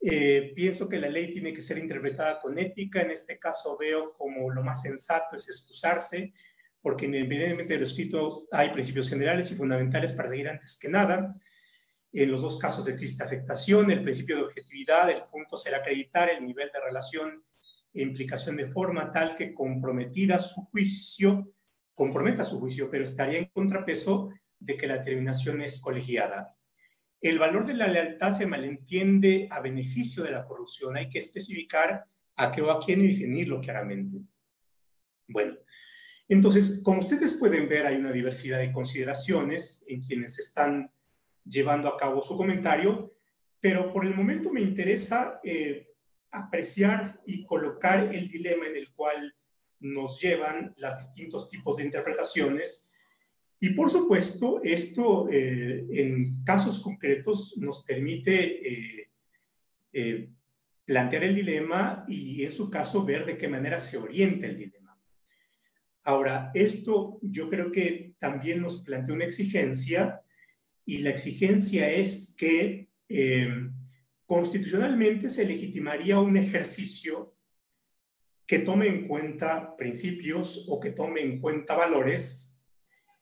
Eh, pienso que la ley tiene que ser interpretada con ética. En este caso veo como lo más sensato es excusarse, porque independientemente de lo escrito hay principios generales y fundamentales para seguir antes que nada. En los dos casos existe afectación, el principio de objetividad, el punto será acreditar el nivel de relación e implicación de forma tal que comprometida su juicio comprometa su juicio, pero estaría en contrapeso de que la determinación es colegiada. El valor de la lealtad se malentiende a beneficio de la corrupción. Hay que especificar a qué o a quién y definirlo claramente. Bueno, entonces, como ustedes pueden ver, hay una diversidad de consideraciones en quienes están llevando a cabo su comentario, pero por el momento me interesa eh, apreciar y colocar el dilema en el cual nos llevan los distintos tipos de interpretaciones. Y por supuesto, esto eh, en casos concretos nos permite eh, eh, plantear el dilema y en su caso ver de qué manera se orienta el dilema. Ahora, esto yo creo que también nos plantea una exigencia y la exigencia es que constitucionalmente se legitimaría un ejercicio que tome en cuenta principios o que tome en cuenta valores,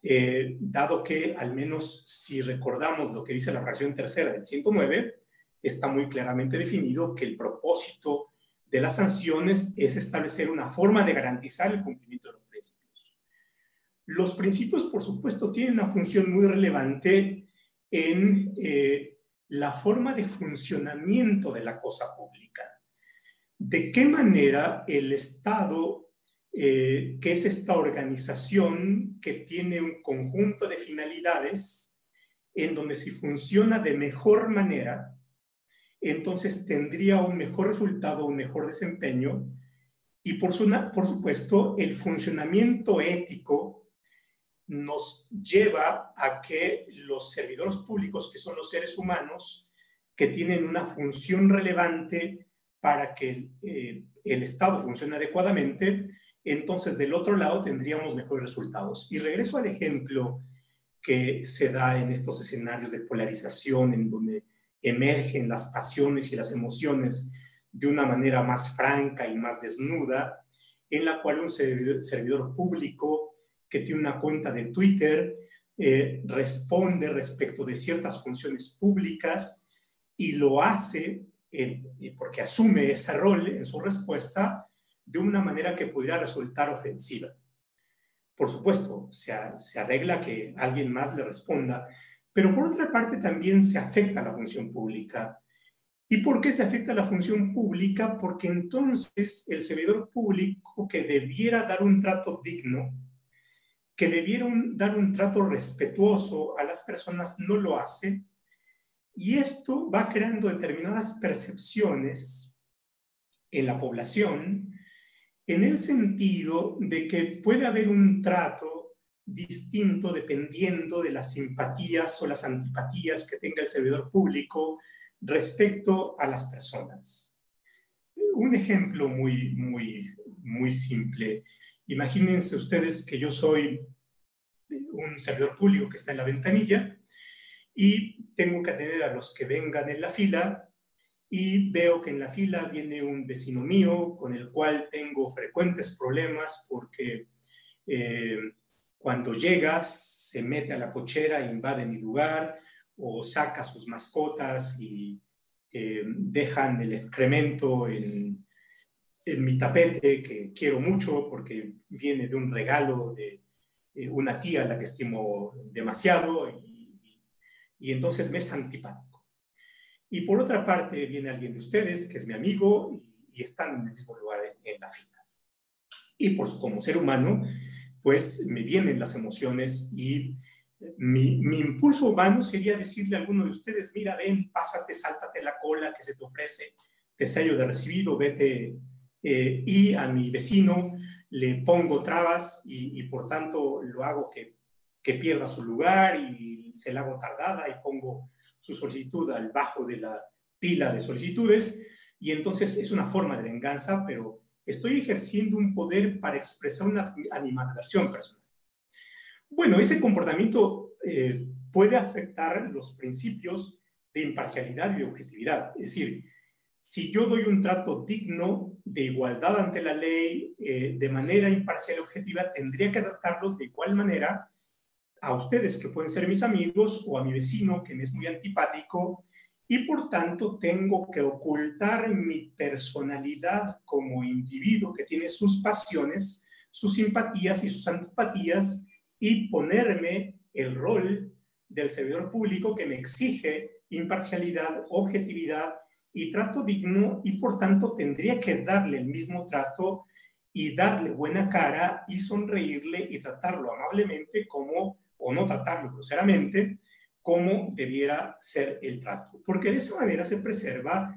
eh, dado que al menos si recordamos lo que dice la fracción tercera del 109, está muy claramente definido que el propósito de las sanciones es establecer una forma de garantizar el cumplimiento de los principios. Los principios, por supuesto, tienen una función muy relevante en eh, la forma de funcionamiento de la cosa pública de qué manera el Estado, eh, que es esta organización que tiene un conjunto de finalidades, en donde si funciona de mejor manera, entonces tendría un mejor resultado, un mejor desempeño, y por, por supuesto el funcionamiento ético nos lleva a que los servidores públicos, que son los seres humanos, que tienen una función relevante para que el Estado funcione adecuadamente, entonces del otro lado tendríamos mejores resultados. Y regreso al ejemplo que se da en estos escenarios de polarización, en donde emergen las pasiones y las emociones de una manera más franca y más desnuda, en la cual un servidor, público que tiene una cuenta de Twitter eh, responde respecto de ciertas funciones públicas y lo hace porque asume ese rol en su respuesta de una manera que pudiera resultar ofensiva. Por supuesto, se, se arregla que alguien más le responda, pero por otra parte también se afecta a la función pública. ¿Y por qué se afecta a la función pública? Porque entonces el servidor público que debiera dar un trato digno, que debiera dar un trato respetuoso a las personas, no lo hace y esto va creando determinadas percepciones en la población en el sentido de que puede haber un trato distinto dependiendo de las simpatías o las antipatías que tenga el servidor público respecto a las personas. Un ejemplo muy, muy, muy simple. Imagínense ustedes que yo soy un servidor público que está en la ventanilla y tengo que atender a los que vengan en la fila y veo que en la fila viene un vecino mío con el cual tengo frecuentes problemas porque eh, cuando llegas se mete a la cochera invade mi lugar o saca sus mascotas y eh, dejan el excremento en, en, mi tapete que quiero mucho porque viene de un regalo de eh, una tía a la que estimo demasiado y y entonces me es antipático. Y por otra parte viene alguien de ustedes que es mi amigo y, están en el mismo lugar en, la fila. Y pues como ser humano, pues me vienen las emociones y mi, mi, impulso humano sería decirle a alguno de ustedes, mira, ven, pásate, sáltate la cola que se te ofrece, te sello de recibido, vete. Eh, y a mi vecino le pongo trabas y por tanto lo hago que que pierda su lugar y se la hago tardada y pongo su solicitud al bajo de la pila de solicitudes y entonces es una forma de venganza, pero estoy ejerciendo un poder para expresar una animadversión personal. Bueno, ese comportamiento eh, puede afectar los principios de imparcialidad y objetividad. Es decir, si yo doy un trato digno de igualdad ante la ley eh, de manera imparcial y objetiva, tendría que tratarlos de igual manera a ustedes que pueden ser mis amigos o a mi vecino que me es muy antipático y por tanto tengo que ocultar mi personalidad como individuo que tiene sus pasiones, sus simpatías y sus antipatías y ponerme el rol del servidor público que me exige imparcialidad, objetividad y trato digno y por tanto tendría que darle el mismo trato y darle buena cara y sonreírle y tratarlo amablemente como o no tratarlo groseramente, como debiera ser el trato. Porque de esa manera se preserva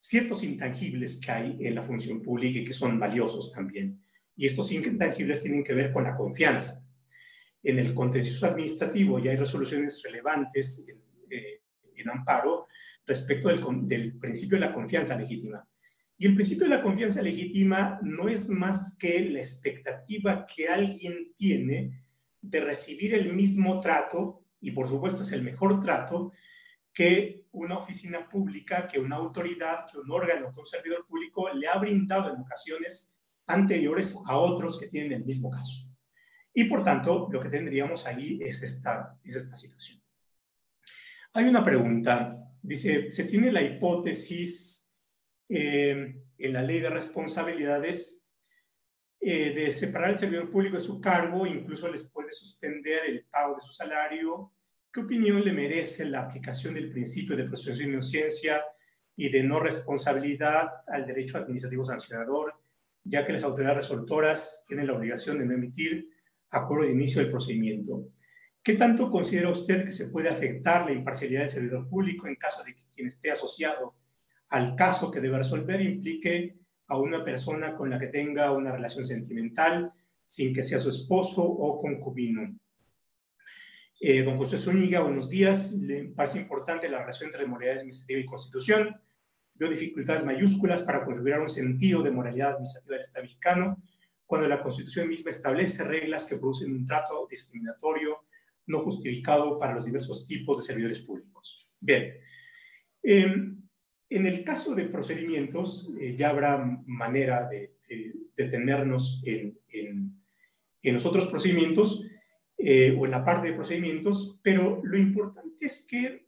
ciertos intangibles que hay en la función pública y que son valiosos también. Y estos intangibles tienen que ver con la confianza. En el contencioso administrativo ya hay resoluciones relevantes en, eh, amparo respecto del principio de la confianza legítima. Y el principio de la confianza legítima no es más que la expectativa que alguien tiene de recibir el mismo trato, y por supuesto es el mejor trato, que una oficina pública, que una autoridad, que un órgano, que un servidor público le ha brindado en ocasiones anteriores a otros que tienen el mismo caso. Y por tanto, lo que tendríamos ahí es esta, es esta situación. Hay una pregunta, dice, se tiene la hipótesis eh, en la ley de responsabilidades eh, de separar al servidor público de su cargo, incluso les puede suspender el pago de su salario. ¿Qué opinión le merece la aplicación del principio de presunción de inocencia y de no responsabilidad al derecho administrativo sancionador, ya que las autoridades resolutoras tienen la obligación de no emitir acuerdo de inicio del procedimiento? ¿Qué tanto considera usted que se puede afectar la imparcialidad del servidor público en caso de que quien esté asociado al caso que debe resolver implique a una persona con la que tenga una relación sentimental sin que sea su esposo o concubino. Eh, don José Zúñiga, buenos días. Le parece importante la relación entre moralidad administrativa y constitución. Veo dificultades mayúsculas para configurar un sentido de moralidad administrativa del Estado mexicano cuando la Constitución misma establece reglas que producen un trato discriminatorio no justificado para los diversos tipos de servidores públicos. Bien, eh, en el caso de procedimientos, eh, ya habrá manera de, detenernos en, los otros procedimientos eh, o en la parte de procedimientos, pero lo importante es que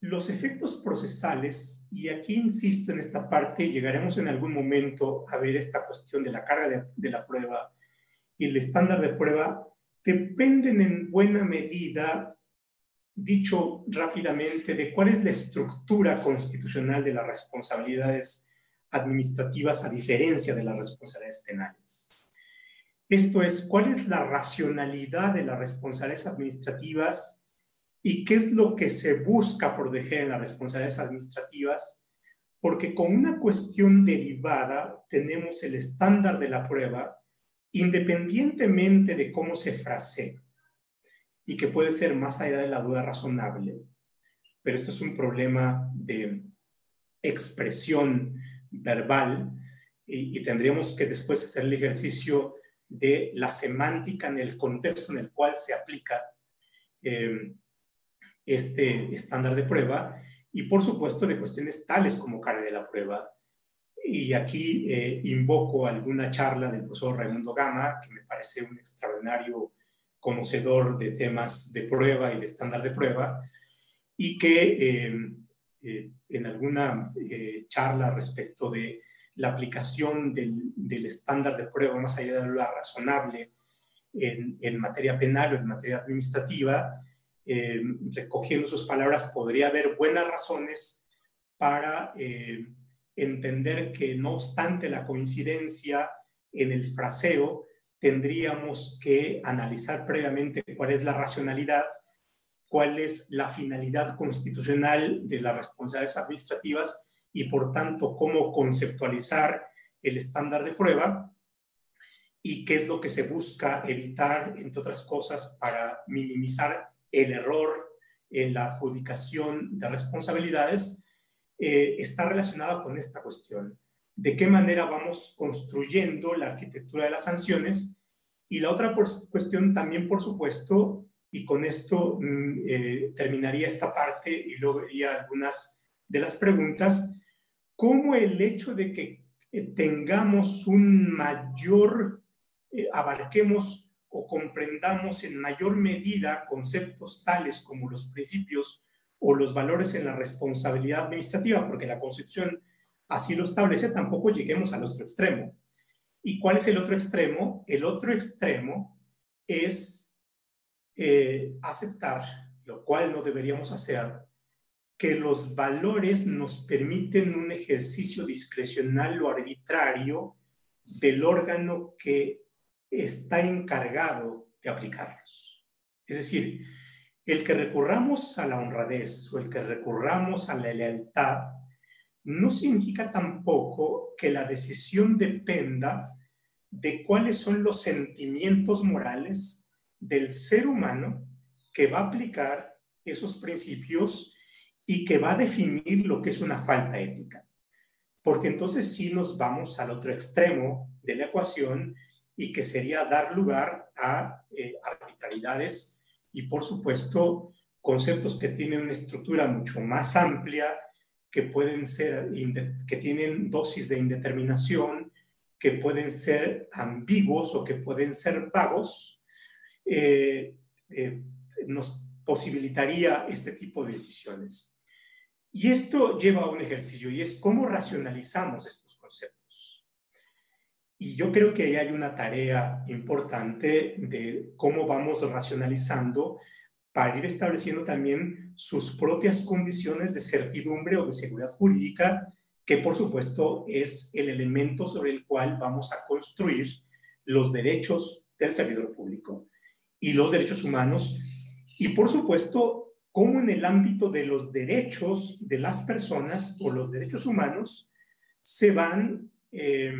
los efectos procesales, y aquí insisto en esta parte, llegaremos en algún momento a ver esta cuestión de la carga de la prueba y el estándar de prueba, dependen en buena medida dicho rápidamente de cuál es la estructura constitucional de las responsabilidades administrativas a diferencia de las responsabilidades penales. Esto es, cuál es la racionalidad de las responsabilidades administrativas y qué es lo que se busca proteger en las responsabilidades administrativas, porque con una cuestión derivada tenemos el estándar de la prueba independientemente de cómo se frasee y que puede ser más allá de la duda razonable. Pero esto es un problema de expresión verbal y, tendríamos que después hacer el ejercicio de la semántica en el contexto en el cual se aplica eh, este estándar de prueba y por supuesto de cuestiones tales como carga de la prueba. Y aquí eh, invoco alguna charla del profesor Raimundo Gama, que me parece un extraordinario conocedor de temas de prueba y de estándar de prueba, y que eh, eh, en alguna eh, charla respecto de la aplicación del, del, estándar de prueba más allá de lo razonable en, en materia penal o en materia administrativa, recogiendo sus palabras, podría haber buenas razones para entender que no obstante la coincidencia en el fraseo, tendríamos que analizar previamente cuál es la racionalidad, cuál es la finalidad constitucional de las responsabilidades administrativas y, por tanto, cómo conceptualizar el estándar de prueba y qué es lo que se busca evitar, entre otras cosas, para minimizar el error en la adjudicación de responsabilidades, eh, está relacionada con esta cuestión de qué manera vamos construyendo la arquitectura de las sanciones. Y la otra cuestión también, por supuesto, y con esto mm, eh, terminaría esta parte y luego vería algunas de las preguntas, cómo el hecho de que eh, tengamos un mayor, eh, abarquemos o comprendamos en mayor medida conceptos tales como los principios o los valores en la responsabilidad administrativa, porque la Constitución así lo establece, tampoco lleguemos al otro extremo. ¿Y cuál es el otro extremo? El otro extremo es eh, aceptar, lo cual no deberíamos hacer, que los valores nos permiten un ejercicio discrecional o arbitrario del órgano que está encargado de aplicarlos. Es decir, el que recurramos a la honradez o el que recurramos a la lealtad no significa tampoco que la decisión dependa de cuáles son los sentimientos morales del ser humano que va a aplicar esos principios y que va a definir lo que es una falta ética. Porque entonces sí nos vamos al otro extremo de la ecuación y que sería dar lugar a eh, arbitrariedades y, por supuesto, conceptos que tienen una estructura mucho más amplia, que pueden ser, que tienen dosis de indeterminación, que pueden ser ambiguos o que pueden ser vagos, eh, eh, nos posibilitaría este tipo de decisiones. Y esto lleva a un ejercicio y es cómo racionalizamos estos conceptos. Y yo creo que hay una tarea importante de cómo vamos racionalizando para ir estableciendo también sus propias condiciones de certidumbre o de seguridad jurídica, que por supuesto es el elemento sobre el cual vamos a construir los derechos del servidor público y los derechos humanos. Y por supuesto, cómo en el ámbito de los derechos de las personas o los derechos humanos se van eh,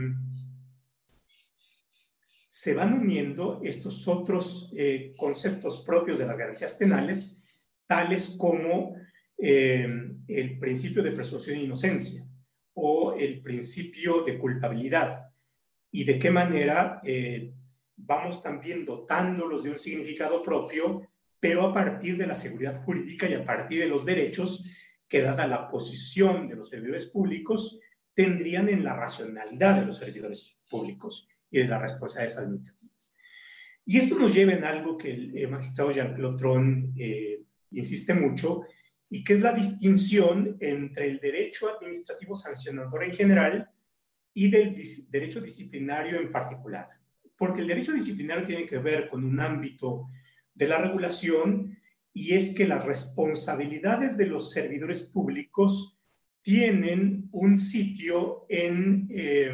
se van uniendo estos otros eh, conceptos propios de las garantías penales, tales como eh, el principio de presunción de inocencia o el principio de culpabilidad, y de qué manera eh, vamos también dotándolos de un significado propio, pero a partir de la seguridad jurídica y a partir de los derechos que, dada la posición de los servidores públicos, tendrían en la racionalidad de los servidores públicos y de las responsabilidades administrativas. Y esto nos lleva en algo que el magistrado Jean-Claude Tron eh, insiste mucho, y que es la distinción entre el derecho administrativo sancionador en general y del derecho disciplinario en particular. Porque el derecho disciplinario tiene que ver con un ámbito de la regulación y es que las responsabilidades de los servidores públicos tienen un sitio en eh,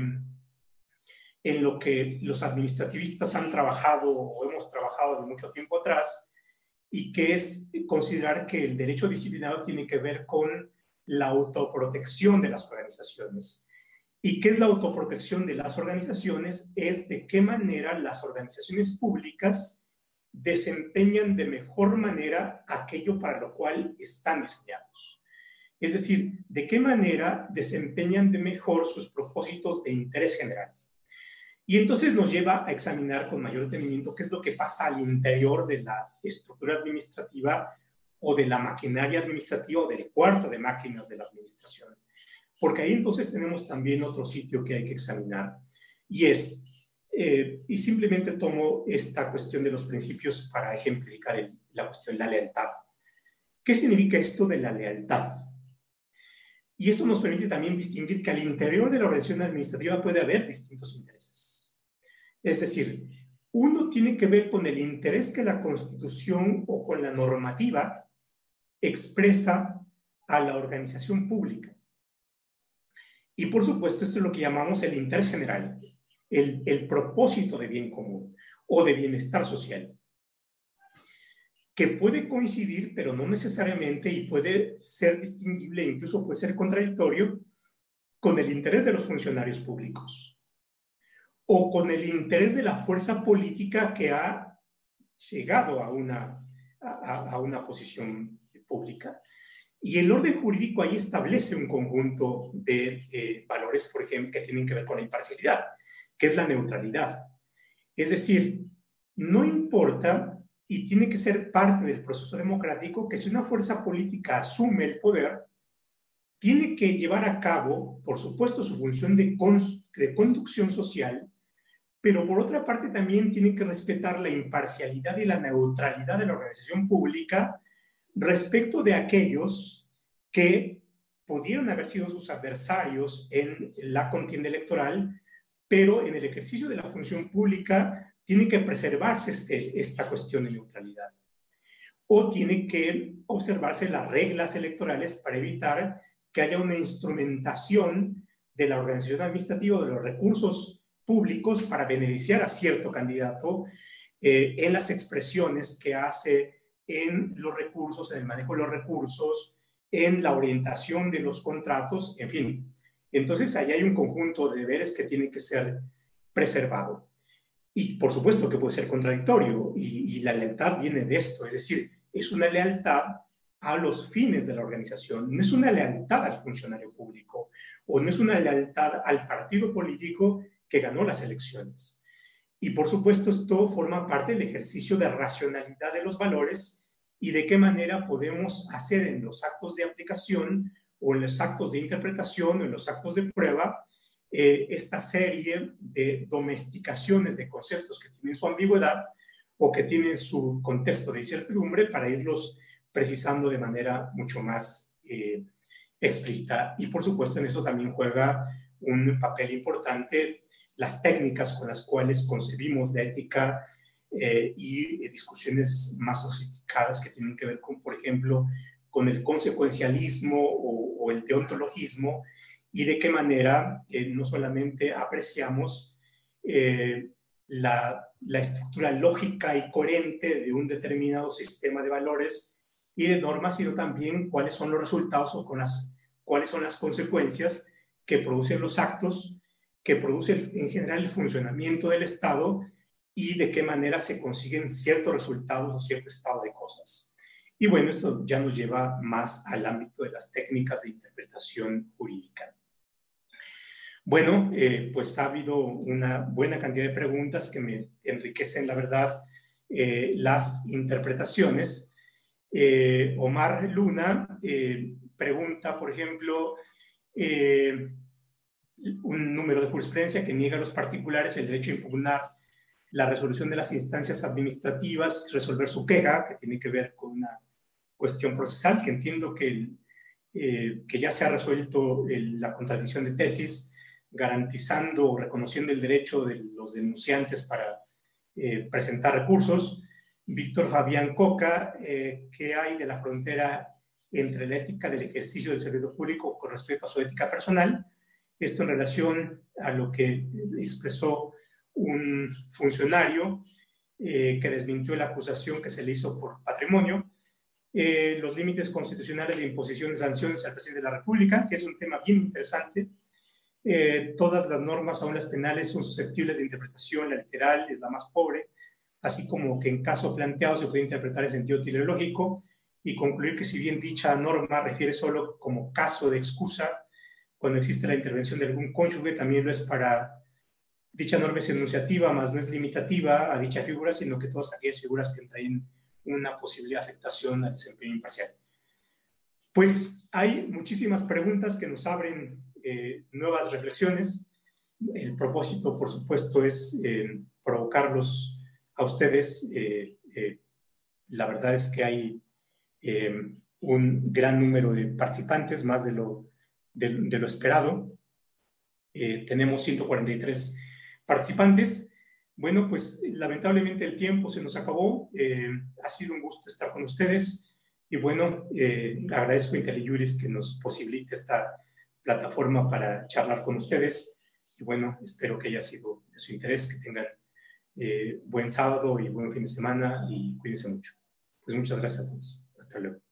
en lo que los administrativistas han trabajado o hemos trabajado de mucho tiempo atrás, y que es considerar que el derecho disciplinario tiene que ver con la autoprotección de las organizaciones. ¿Y qué es la autoprotección de las organizaciones? Es de qué manera las organizaciones públicas desempeñan de mejor manera aquello para lo cual están diseñados. Es decir, de qué manera desempeñan de mejor sus propósitos de interés general. Y entonces nos lleva a examinar con mayor detenimiento qué es lo que pasa al interior de la estructura administrativa o de la maquinaria administrativa o del cuarto de máquinas de la administración. Porque ahí entonces tenemos también otro sitio que hay que examinar y es, eh, y simplemente tomo esta cuestión de los principios para ejemplificar la cuestión de la lealtad. ¿Qué significa esto de la lealtad? Y esto nos permite también distinguir que al interior de la organización administrativa puede haber distintos intereses. Es decir, uno tiene que ver con el interés que la Constitución o con la normativa expresa a la organización pública. Y por supuesto, esto es lo que llamamos el interés general, el, el propósito de bien común o de bienestar social, que puede coincidir, pero no necesariamente, y puede ser distinguible, incluso puede ser contradictorio, con el interés de los funcionarios públicos o con el interés de la fuerza política que ha llegado a una, a, una posición pública. Y el orden jurídico ahí establece un conjunto de eh, valores, por ejemplo, que tienen que ver con la imparcialidad, que es la neutralidad. Es decir, no importa y tiene que ser parte del proceso democrático que si una fuerza política asume el poder, tiene que llevar a cabo, por supuesto, su función de, de conducción social, pero por otra parte también tiene que respetar la imparcialidad y la neutralidad de la organización pública respecto de aquellos que pudieron haber sido sus adversarios en la contienda electoral, pero en el ejercicio de la función pública tiene que preservarse este, esta cuestión de neutralidad. O tiene que observarse las reglas electorales para evitar que haya una instrumentación de la organización administrativa de los recursos públicos para beneficiar a cierto candidato eh, en las expresiones que hace en los recursos, en el manejo de los recursos, en la orientación de los contratos, en fin. Entonces, ahí hay un conjunto de deberes que tienen que ser preservado. Y por supuesto que puede ser contradictorio y, y la lealtad viene de esto, es decir, es una lealtad a los fines de la organización, no es una lealtad al funcionario público o no es una lealtad al partido político que ganó las elecciones. Y por supuesto esto forma parte del ejercicio de racionalidad de los valores y de qué manera podemos hacer en los actos de aplicación o en los actos de interpretación o en los actos de prueba eh, esta serie de domesticaciones de conceptos que tienen su ambigüedad o que tienen su contexto de incertidumbre para irlos precisando de manera mucho más eh, explícita. Y por supuesto en eso también juega un papel importante las técnicas con las cuales concebimos la ética eh, y discusiones más sofisticadas que tienen que ver con, por ejemplo, con el consecuencialismo o, el deontologismo y de qué manera eh, no solamente apreciamos la, la, estructura lógica y coherente de un determinado sistema de valores y de normas, sino también cuáles son los resultados o con las, cuáles son las consecuencias que producen los actos, que produce en general el funcionamiento del Estado y de qué manera se consiguen ciertos resultados o cierto estado de cosas. Y bueno, esto ya nos lleva más al ámbito de las técnicas de interpretación jurídica. Bueno, eh, pues ha habido una buena cantidad de preguntas que me enriquecen, la verdad, eh, las interpretaciones. Eh, Omar Luna pregunta, por ejemplo, un número de jurisprudencia que niega a los particulares el derecho a impugnar la resolución de las instancias administrativas, resolver su queja, que tiene que ver con una cuestión procesal, que entiendo que, que ya se ha resuelto la contradicción de tesis garantizando o reconociendo el derecho de los denunciantes para eh, presentar recursos. Víctor Fabián Coca, eh, ¿qué hay de la frontera entre la ética del ejercicio del servicio público con respecto a su ética personal? Esto en relación a lo que expresó un funcionario eh, que desmintió la acusación que se le hizo por patrimonio, los límites constitucionales de imposición de sanciones al presidente de la República, que es un tema bien interesante, eh, todas las normas, aún las penales, son susceptibles de interpretación, la literal es la más pobre, así como que en caso planteado se puede interpretar en sentido teleológico y concluir que si bien dicha norma refiere solo como caso de excusa, cuando existe la intervención de algún cónyuge, también lo es para dicha norma es enunciativa, más no es limitativa a dicha figura, sino que todas aquellas figuras que traen una posible afectación al desempeño imparcial. Pues hay muchísimas preguntas que nos abren eh, nuevas reflexiones. El propósito, por supuesto, es eh, provocarlos a ustedes. Eh, la verdad es que hay un gran número de participantes, más de lo, de, lo esperado. tenemos 143 participantes. Bueno, pues lamentablemente el tiempo se nos acabó. ha sido un gusto estar con ustedes. Y bueno, agradezco a IntelliJuris que nos posibilite esta plataforma para charlar con ustedes. Y bueno, espero que haya sido de su interés, que tengan eh, buen sábado y buen fin de semana y cuídense mucho. Pues muchas gracias. Hasta luego.